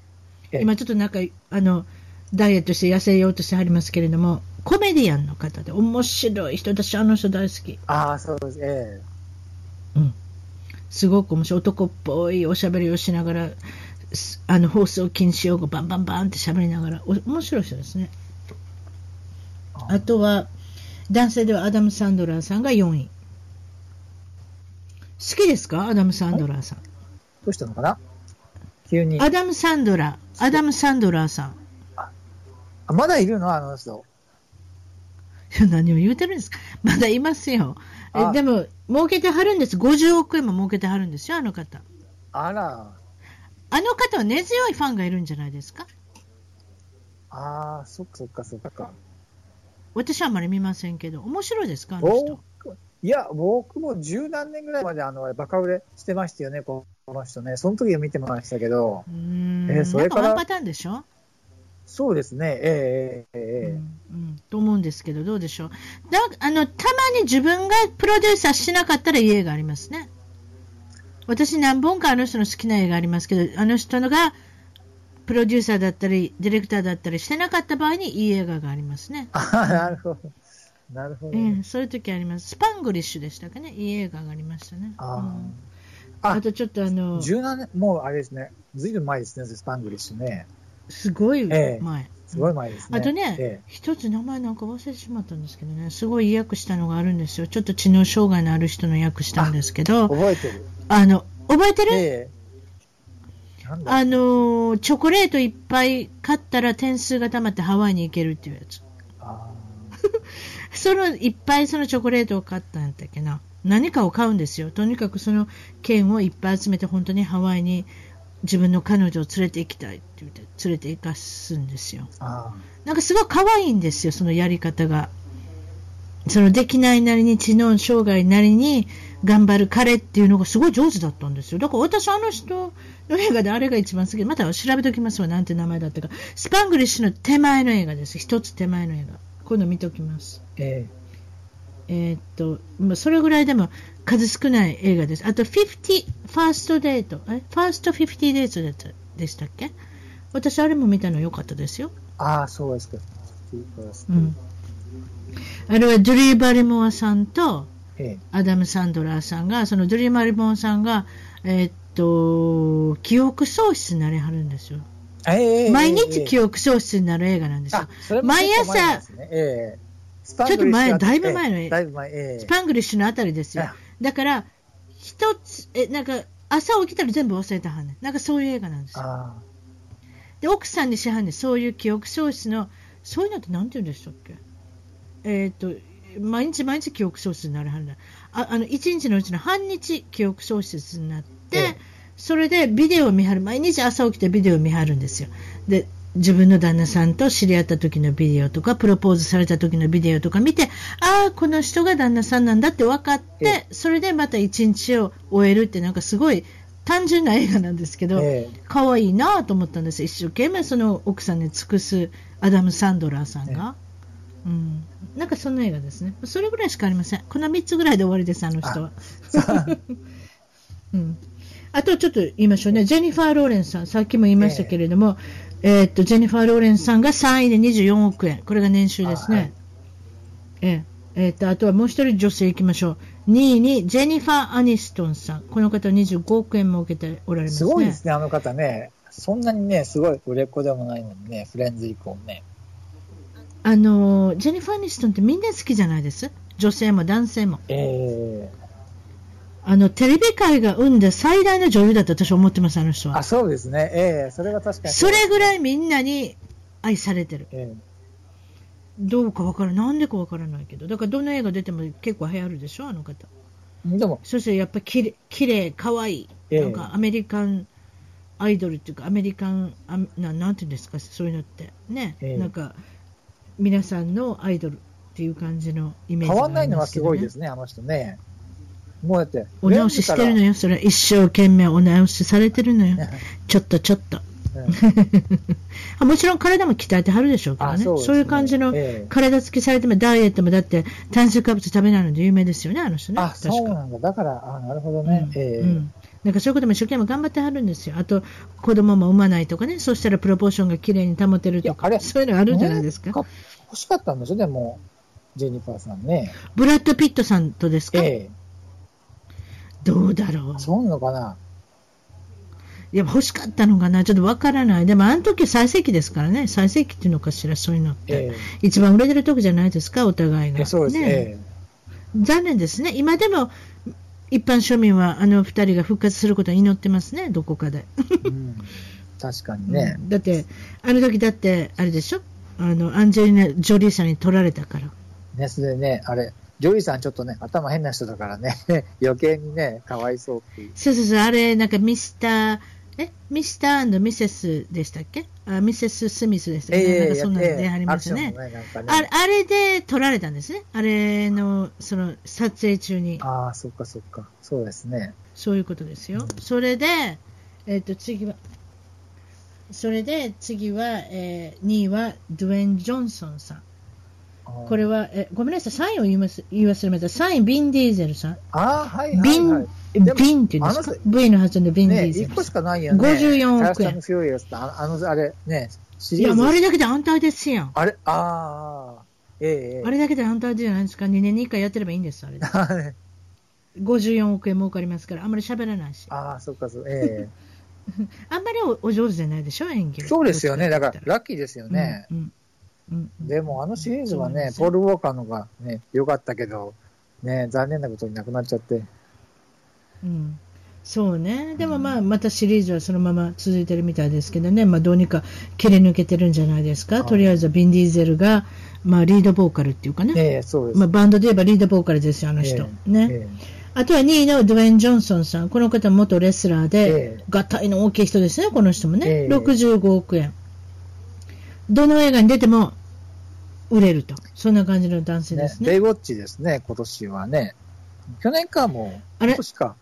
Speaker 1: えー、今ちょっとなんかあのダイエットして痩せようとしてはりますけれども、コメディアンの方で面白い人、私あの人大好き。
Speaker 2: ああ、そうです、え
Speaker 1: えー、うん。すごく面白い男っぽいおしゃべりをしながら、あの放送禁止用語バンバンバンって喋りながら面白い人ですね。あとは男性ではアダム・サンドラーさんが4位。好きですか？アダム・サンドラーさん。ど
Speaker 2: うしたのかな？急に。
Speaker 1: アダム・サンドラーアダム・サンドラーさん。
Speaker 2: あまだいるの？あの人。
Speaker 1: 何を言うてるんですか？まだいますよ。えでも儲けてはるんです。50億円も儲けてはるんですよあの方。
Speaker 2: あら
Speaker 1: あの方は根強いファンがいるんじゃないですか？
Speaker 2: ああ、そっかそっかそっか。
Speaker 1: 私はあまり見ませんけど、面白いですか、あの人。
Speaker 2: いや、僕も十何年ぐらいまであのバカ売れしてましたよね、この人ね。その時は見てましたけど。
Speaker 1: うん。えー、それから。ワンパターンでしょ？
Speaker 2: そうですね、ええー、ええー、うん、
Speaker 1: うん。と思うんですけど、どうでしょう？だあのたまに自分がプロデューサーしなかったら映画がありますね。私何本かあの人の好きな映画ありますけど、あの人のがプロデューサーだったり、ディレクターだったりしてなかった場合にいい映画がありますね。
Speaker 2: あなるほど。なるほど、
Speaker 1: ね、そういう時あります。スパングリッシュでしたかね？いい映画がありましたね。あ、うん、あとちょっとあの。
Speaker 2: 17年、もうあれですね。ずいぶん前ですね、スパングリッシュね。
Speaker 1: すごい前。え
Speaker 2: え、すごい前ですね。
Speaker 1: あとね、ええ、一つ名前なんか忘れてしまったんですけどね、すごい役したのがあるんですよ。ちょっと知能障害のある人の役したんですけど。
Speaker 2: 覚えてる。
Speaker 1: あの、覚えてる、えあのチョコレートいっぱい買ったら点数がたまってハワイに行けるっていうやつ。[LAUGHS] そのいっぱいそのチョコレートを買ったんやったっけな。何かを買うんですよ。とにかくその券をいっぱい集めて本当にハワイに自分の彼女を連れて行きたいって言って連れて行かすんですよ。なんかすごい可愛いんですよ、そのやり方が。そのできないなりに知能障害なりに頑張る彼っていうのがすごい上手だったんですよ。だから私あの人の映画であれが一番好き。また調べときますわ。なんて名前だったか。スパングリッシュの手前の映画です。一つ手前の映画。今度見ときます。ええー、っと、まあ、それぐらいでも数少ない映画です。あと、50、First Date、え？ First 50デートでしたっけ？私、あれも見たの良かったですよ。
Speaker 2: ああ、そうですか。
Speaker 1: うん、あれはドリュー・バリモアさんと、アダム・サンドラーさんが、そのドリュー・バリモアさんが、えー、っと、記憶喪失になりはるんですよ。えー、毎日記憶喪失になる映画なんですよ。毎朝、えー、ちょっと前、だいぶ前の映画、えー、スパングリッシュのあたりですよ。だから、一つ、え、なんか、朝起きたら全部忘れたはんねん。なんかそういう映画なんですよ。で、奥さんにしはんねん、そういう記憶喪失の、そういうのって何て言うんでしたっけ？えっ、と、毎日毎日記憶喪失になるはずだ。ああの、1日のうちの半日記憶喪失になって、それでビデオを見はる。毎日朝起きてビデオを見はるんですよ。で、自分の旦那さんと知り合った時のビデオとか、プロポーズされた時のビデオとか見て、ああ、この人が旦那さんなんだって分かって、それでまた一日を終えるって、なんかすごい単純な映画なんですけど、可愛いなと思ったんです。一生懸命その奥さんに尽くすアダム・サンドラーさんが。うん、なんかそんな映画ですね。それぐらいしかありません。この3つぐらいで終わりです、あの人は。[LAUGHS] うん、あとちょっと言いましょうね、ジェニファー・ローレンさん、さっきも言いましたけれども、えー、えー、っとジェニファー・ローレンさんが3位で24億円、これが年収ですね。はい、ええー、っとあとはもう一人女性いきましょう。2位にジェニファー・アニストンさん、この方は25億円も受けておられます、
Speaker 2: ね、すごいですね、あの方ね。そんなにね、すごい売れっ子でもないのにね、フレンズ以降ね。
Speaker 1: あのジェニファー・アニストンってみんな好きじゃないです？女性も男性も。えーあの、テレビ界が生んだ最大の女優だと私は思ってます、あの人は。
Speaker 2: あ、そうですね。ええー、それは確かに。
Speaker 1: それぐらいみんなに愛されてる。えー、どうかわからない。なんでかわからないけど。だからどの映画出ても結構流行るでしょ、あの方。でも。そしてやっぱりきれきれい、かわいい。えー、なんかアメリカンアイドルっていうか、アメリカン、あななんていうんですか、そういうのって。ね。えー、なんか、皆さんのアイドルっていう感じのイメージ、ね、
Speaker 2: 変わんないのはすごいですね、あの人ね。もうやって。
Speaker 1: お直ししてるのよ、それ。一生懸命お直しされてるのよ。ちょっとちょっと。[LAUGHS] もちろん体も鍛えてはるでしょうけどね。そうねそういう感じの体つきされても、ダイエットもだって炭水化物食べないので有名ですよね、あの人ね。
Speaker 2: あ、そうなんだ。だから、あなるほどね。うん、えー、うん
Speaker 1: なんかそういうことも一生懸命頑張ってはるんですよ。あと、子供も産まないとかね、そうしたらプロポーションが綺麗に保てるとか、そういうのあるんじゃないですか。欲
Speaker 2: しかったんでしょ、でも、ジェニファーさんね。
Speaker 1: ブラッド・ピットさんとですか、えー、どうだろう。
Speaker 2: そうなのかな？い
Speaker 1: や、欲しかったのかな、ちょっとわからない。でも、あの時最盛期ですからね、最盛期っていうのかしら、そういうのって。えー、一番売れてる時じゃないですか、お互いが。
Speaker 2: そうですね。
Speaker 1: ね残念ですね。今でも、一般庶民はあの二人が復活することを祈ってますね、どこかで。
Speaker 2: うん、確かにね、
Speaker 1: うん、だって、あの時だって、あれでしょ？あの、アンジェリーナ・ジョリーさんに取られたから。
Speaker 2: ね、それでね、あれ、ジョリーさんちょっとね、頭変な人だからね、[LAUGHS] 余計にね、かわいそうっていう。
Speaker 1: そうそうそう、あれ、なんかミスター、えミスターミセスでしたっけ？あミセス・スミスでしたっけ、えー、なんかそんなのでありますね,、ねねあ。あれで撮られたんですね。あれの、その、撮影中に。
Speaker 2: ああ、そっかそっか。そうですね。
Speaker 1: そういうことですよ。うん、それで、えっ、ー、と、次は、それで次は、えー、2位はドゥエン・ジョンソンさん。これは、えごめんなさい、3位を言います言い忘れました。3位、ビン・ディーゼルさん。
Speaker 2: ああ、はいはい、はい、
Speaker 1: ビン、ビンって言うんですか ?V の発音でビン・ディーゼル。
Speaker 2: 1個しかないやんね。
Speaker 1: 54億円。
Speaker 2: ああの、あれ、ね、
Speaker 1: いや、あれだけで安泰ですやん。
Speaker 2: あれ、ああ、え
Speaker 1: えあれだけで安泰じゃないですか？2年に1回やってればいいんです、あれで。[LAUGHS] 54億円儲かりますから、あんまり喋らないし。
Speaker 2: ああ、そっか、そう、ええ [LAUGHS]
Speaker 1: あんまりお上手じゃないでしょ、演技
Speaker 2: そうですよね。だから、ラッキーですよね。うんうんうん、でも、あのシリーズはね、ポール・ウォーカーのがね、良かったけど、ね、残念なことになくなっちゃって。
Speaker 1: うん。そうね。でもまあ、またシリーズはそのまま続いてるみたいですけどね、まあどうにか切り抜けてるんじゃないですか。とりあえずはビン・ディーゼルが、まあリードボーカルっていうかね。
Speaker 2: ええそうです。
Speaker 1: まあバンドで言えばリードボーカルですよ、あの人。えね。えあとは2位のドウェイン・ジョンソンさん。この方元レスラーで、合体の大きい人ですね、この人もね。65億円。どの映画に出ても売れると。そんな感じの男性ですね。
Speaker 2: ねベイウォッチですね、今年はね。去年かもう、今年か。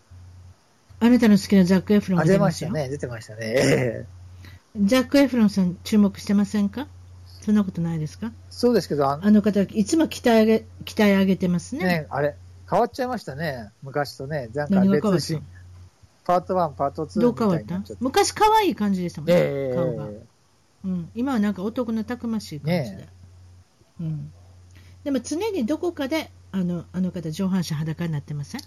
Speaker 1: あなたの好きなザック・エフロン
Speaker 2: が出ましたね。出てましたね。[LAUGHS]
Speaker 1: ザック・エフロンさん注目してませんか？そんなことないですか？
Speaker 2: そうですけど、
Speaker 1: あの方、いつも鍛え上げ、鍛え上げてますね。
Speaker 2: ね、あれ、変わっちゃいましたね。昔とね。なんか別人。パート1、パート2
Speaker 1: どう変わった？昔可愛い感じでしたもんね、えー、顔が。うん。今はなんか男のたくましい感じで。ね、うん。でも常にどこかで、あの、あの方上半身裸になってません？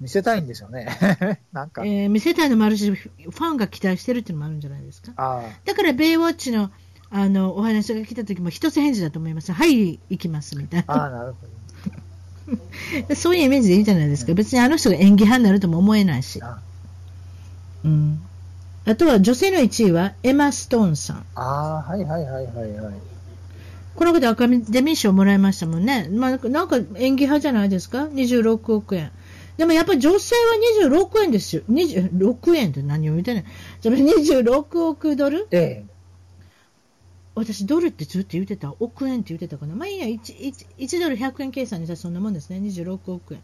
Speaker 2: 見せたいんでしょうね。[LAUGHS] なんか。
Speaker 1: えー、見せたいのもあるし、ファンが期待してるっていうのもあるんじゃないですか？だから、ベイウォッチの、あの、お話が来た時も一つ返事だと思います。はい、行きます、みたいな。
Speaker 2: あなるほ
Speaker 1: ど。[LAUGHS] そういうイメージでいいじゃないですか。別にあの人が演技派になるとも思えないし。うん。あとは女性の1位はエマ・ストーンさん。
Speaker 2: ああ、はいはいはいはいはい。
Speaker 1: この方アカデミー賞もらいましたもんね。まあ、なんか演技派じゃないですか ?26 億円。でもやっぱり女性は26円ですよ。26円って何を言ってない。26億ドル？
Speaker 2: ええ。
Speaker 1: 私、ドルってずっと言ってた。億円って言ってたかな？まあいいや、1, 1, 1ドル100円計算にしたらそんなもんですね。26億円。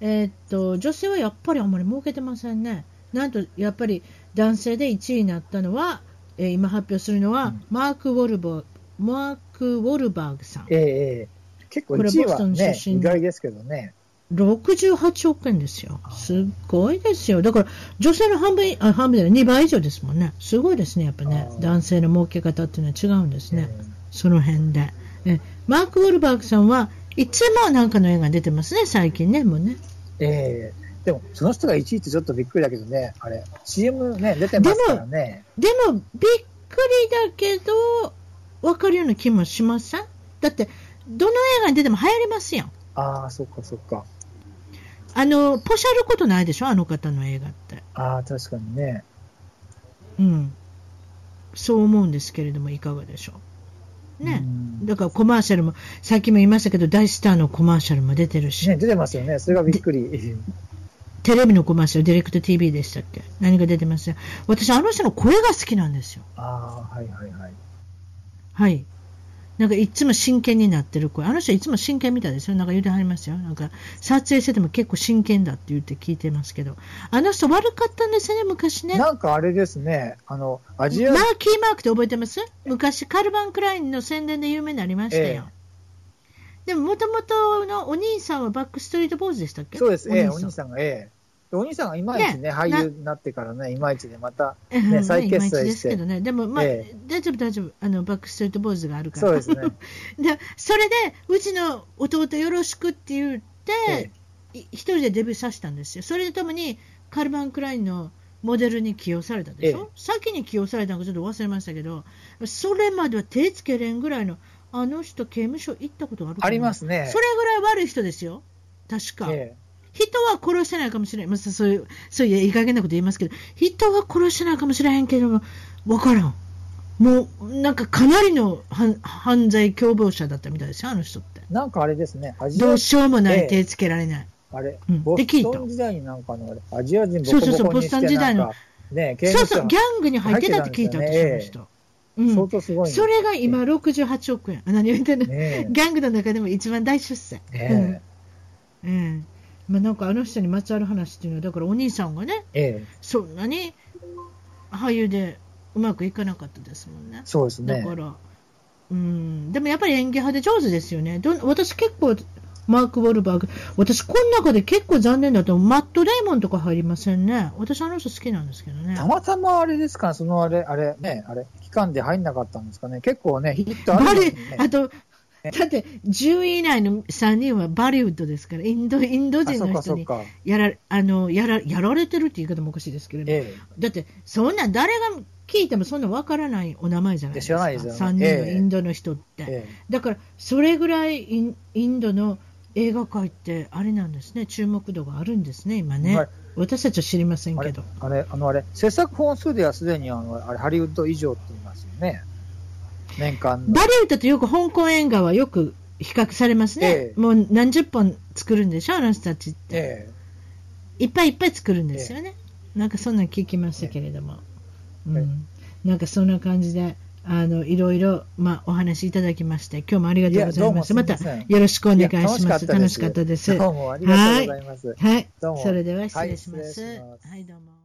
Speaker 1: えー、っと、女性はやっぱりあんまり儲けてませんね。なんと、やっぱり男性で1位になったのは、えー、今発表するのは、うん、マーク・ウォルボマーク・ウォルバーグさん。
Speaker 2: ええ結構1位は、ね、意外ですけどね。
Speaker 1: 68億円ですよ。すごいですよ。だから、女性の半分、あ、半分で2倍以上ですもんね。すごいですね、やっぱね。男性の儲け方っていうのは違うんですね。その辺で。え、マーク・ウォルバーグさんはいつもなんかの映画出てますね、最近ね、もうね。
Speaker 2: ええでも、その人が1位ってちょっとびっくりだけどね、あれ、CM ね、出てますからね。
Speaker 1: でも、でもびっくりだけど、わかるような気もしません？だって、どの映画に出ても流行りますやん。
Speaker 2: ああ、そっかそっか。
Speaker 1: あの、ポシャることないでしょ？あの方の映画って。
Speaker 2: ああ、確かにね。
Speaker 1: うん。そう思うんですけれども、いかがでしょう？ね。だからコマーシャルも、さっきも言いましたけど、大スターのコマーシャルも出てるし。
Speaker 2: ね、出てますよね。それがびっくり。
Speaker 1: テレビのコマーシャル、ディレクト TV でしたっけ？何が出てますよ。私、あの人の声が好きなんですよ。
Speaker 2: ああ、はいはいはい。
Speaker 1: はい。なんかいつも真剣になってる声。あの人いつも真剣みたいですよ。なんか言うてはりますよ。なんか撮影してても結構真剣だって言って聞いてますけど。あの人悪かったんですよね、昔ね。
Speaker 2: なんかあれですね。あの、アジア。
Speaker 1: マーキーマークって覚えてます？昔カルバン・クラインの宣伝で有名になりましたよ。ええでも、もともとのお兄さんはバックストリートボーイズでしたっけ？
Speaker 2: そうです、ええ、お兄さんが、ええ。お兄さんがいまいちね、ね俳優になってからね、いまいちでまた、ね、再結成して。ですけど
Speaker 1: ね、でも、まあ、え大丈夫、大丈夫、あの、バックストリートボーイズがあるから。
Speaker 2: そうですね。[LAUGHS]
Speaker 1: で、それで、うちの弟よろしくって言って、一、え、人でデビューさせたんですよ。それとともに、カルバン・クラインのモデルに起用されたでしょ、先に起用されたのかちょっと忘れましたけど、それまでは手つけれんぐらいの、あの人、刑務所行ったことある
Speaker 2: ありますね。
Speaker 1: それぐらい悪い人ですよ。確か。え人は殺してないかもしれない。そういう、そういういい加減なこと言いますけど、人は殺してないかもしれへんけども、わからん。もう、なんかかなりの犯罪共謀者だったみたいですよ、あの人って。
Speaker 2: なんかあれですね、
Speaker 1: どうしようもない、手つけられない。
Speaker 2: あれ、うん、ボストン時代になんかのアジア人ボコボコにしてそうそうそう、ボストン時代の。
Speaker 1: ね、そうそう、ギャングに入ってたって聞いた私、ね、の人。
Speaker 2: うん、相当すごい、
Speaker 1: ね、それが今68億円。何言ってんの、ね、ギャングの中でも一番大出世。ね、うん。うんまあ、なんかあの人にまつわる話っていうのは、だからお兄さんがね、
Speaker 2: ええ、
Speaker 1: そんなに俳優でうまくいかなかったですもんね。
Speaker 2: そうですね。
Speaker 1: だから、うん、でもやっぱり演技派で上手ですよね。ど私結構、マーク・ウォルバーグ、私この中で結構残念だと、マット・レイモンとか入りませんね。私あの人好きなんですけどね。
Speaker 2: たまたまあれですか、そのあれ、あれ、ね、あれ、期間で入んなかったんですかね。結構ね、ヒットあるね。
Speaker 1: あと、だって10位以内の3人はバリウッドですから、インドインド人の人にやらあのやらやられてるって言い方もおかしいですけれど、ええ、だってそんな誰が聞いてもそんなわからないお名前じゃないですか、です3人のインドの人って、え、だからそれぐらいインインドの映画界ってあれなんですね、注目度があるんですね、今ね。はい、私たちは知りませんけど。
Speaker 2: あれ、あのあれ、制作本数ではすでにあのあれハリウッド以上って言いますよね。年間
Speaker 1: バリウッドとよく香港映画はよく比較されますね、ええ、もう何十本作るんでしょ、あの人たちって、え、いっぱいいっぱい作るんですよね、なんかそんな聞きましたけれども、うん、なんかそんな感じで。あのいろいろ、まあ、お話いただきまして、今日もありがとうございました。またよろしくお願いします。楽しかったです。
Speaker 2: どうもありがとうございます。
Speaker 1: はい。はい、それでは失礼します。はい、はい、どうも。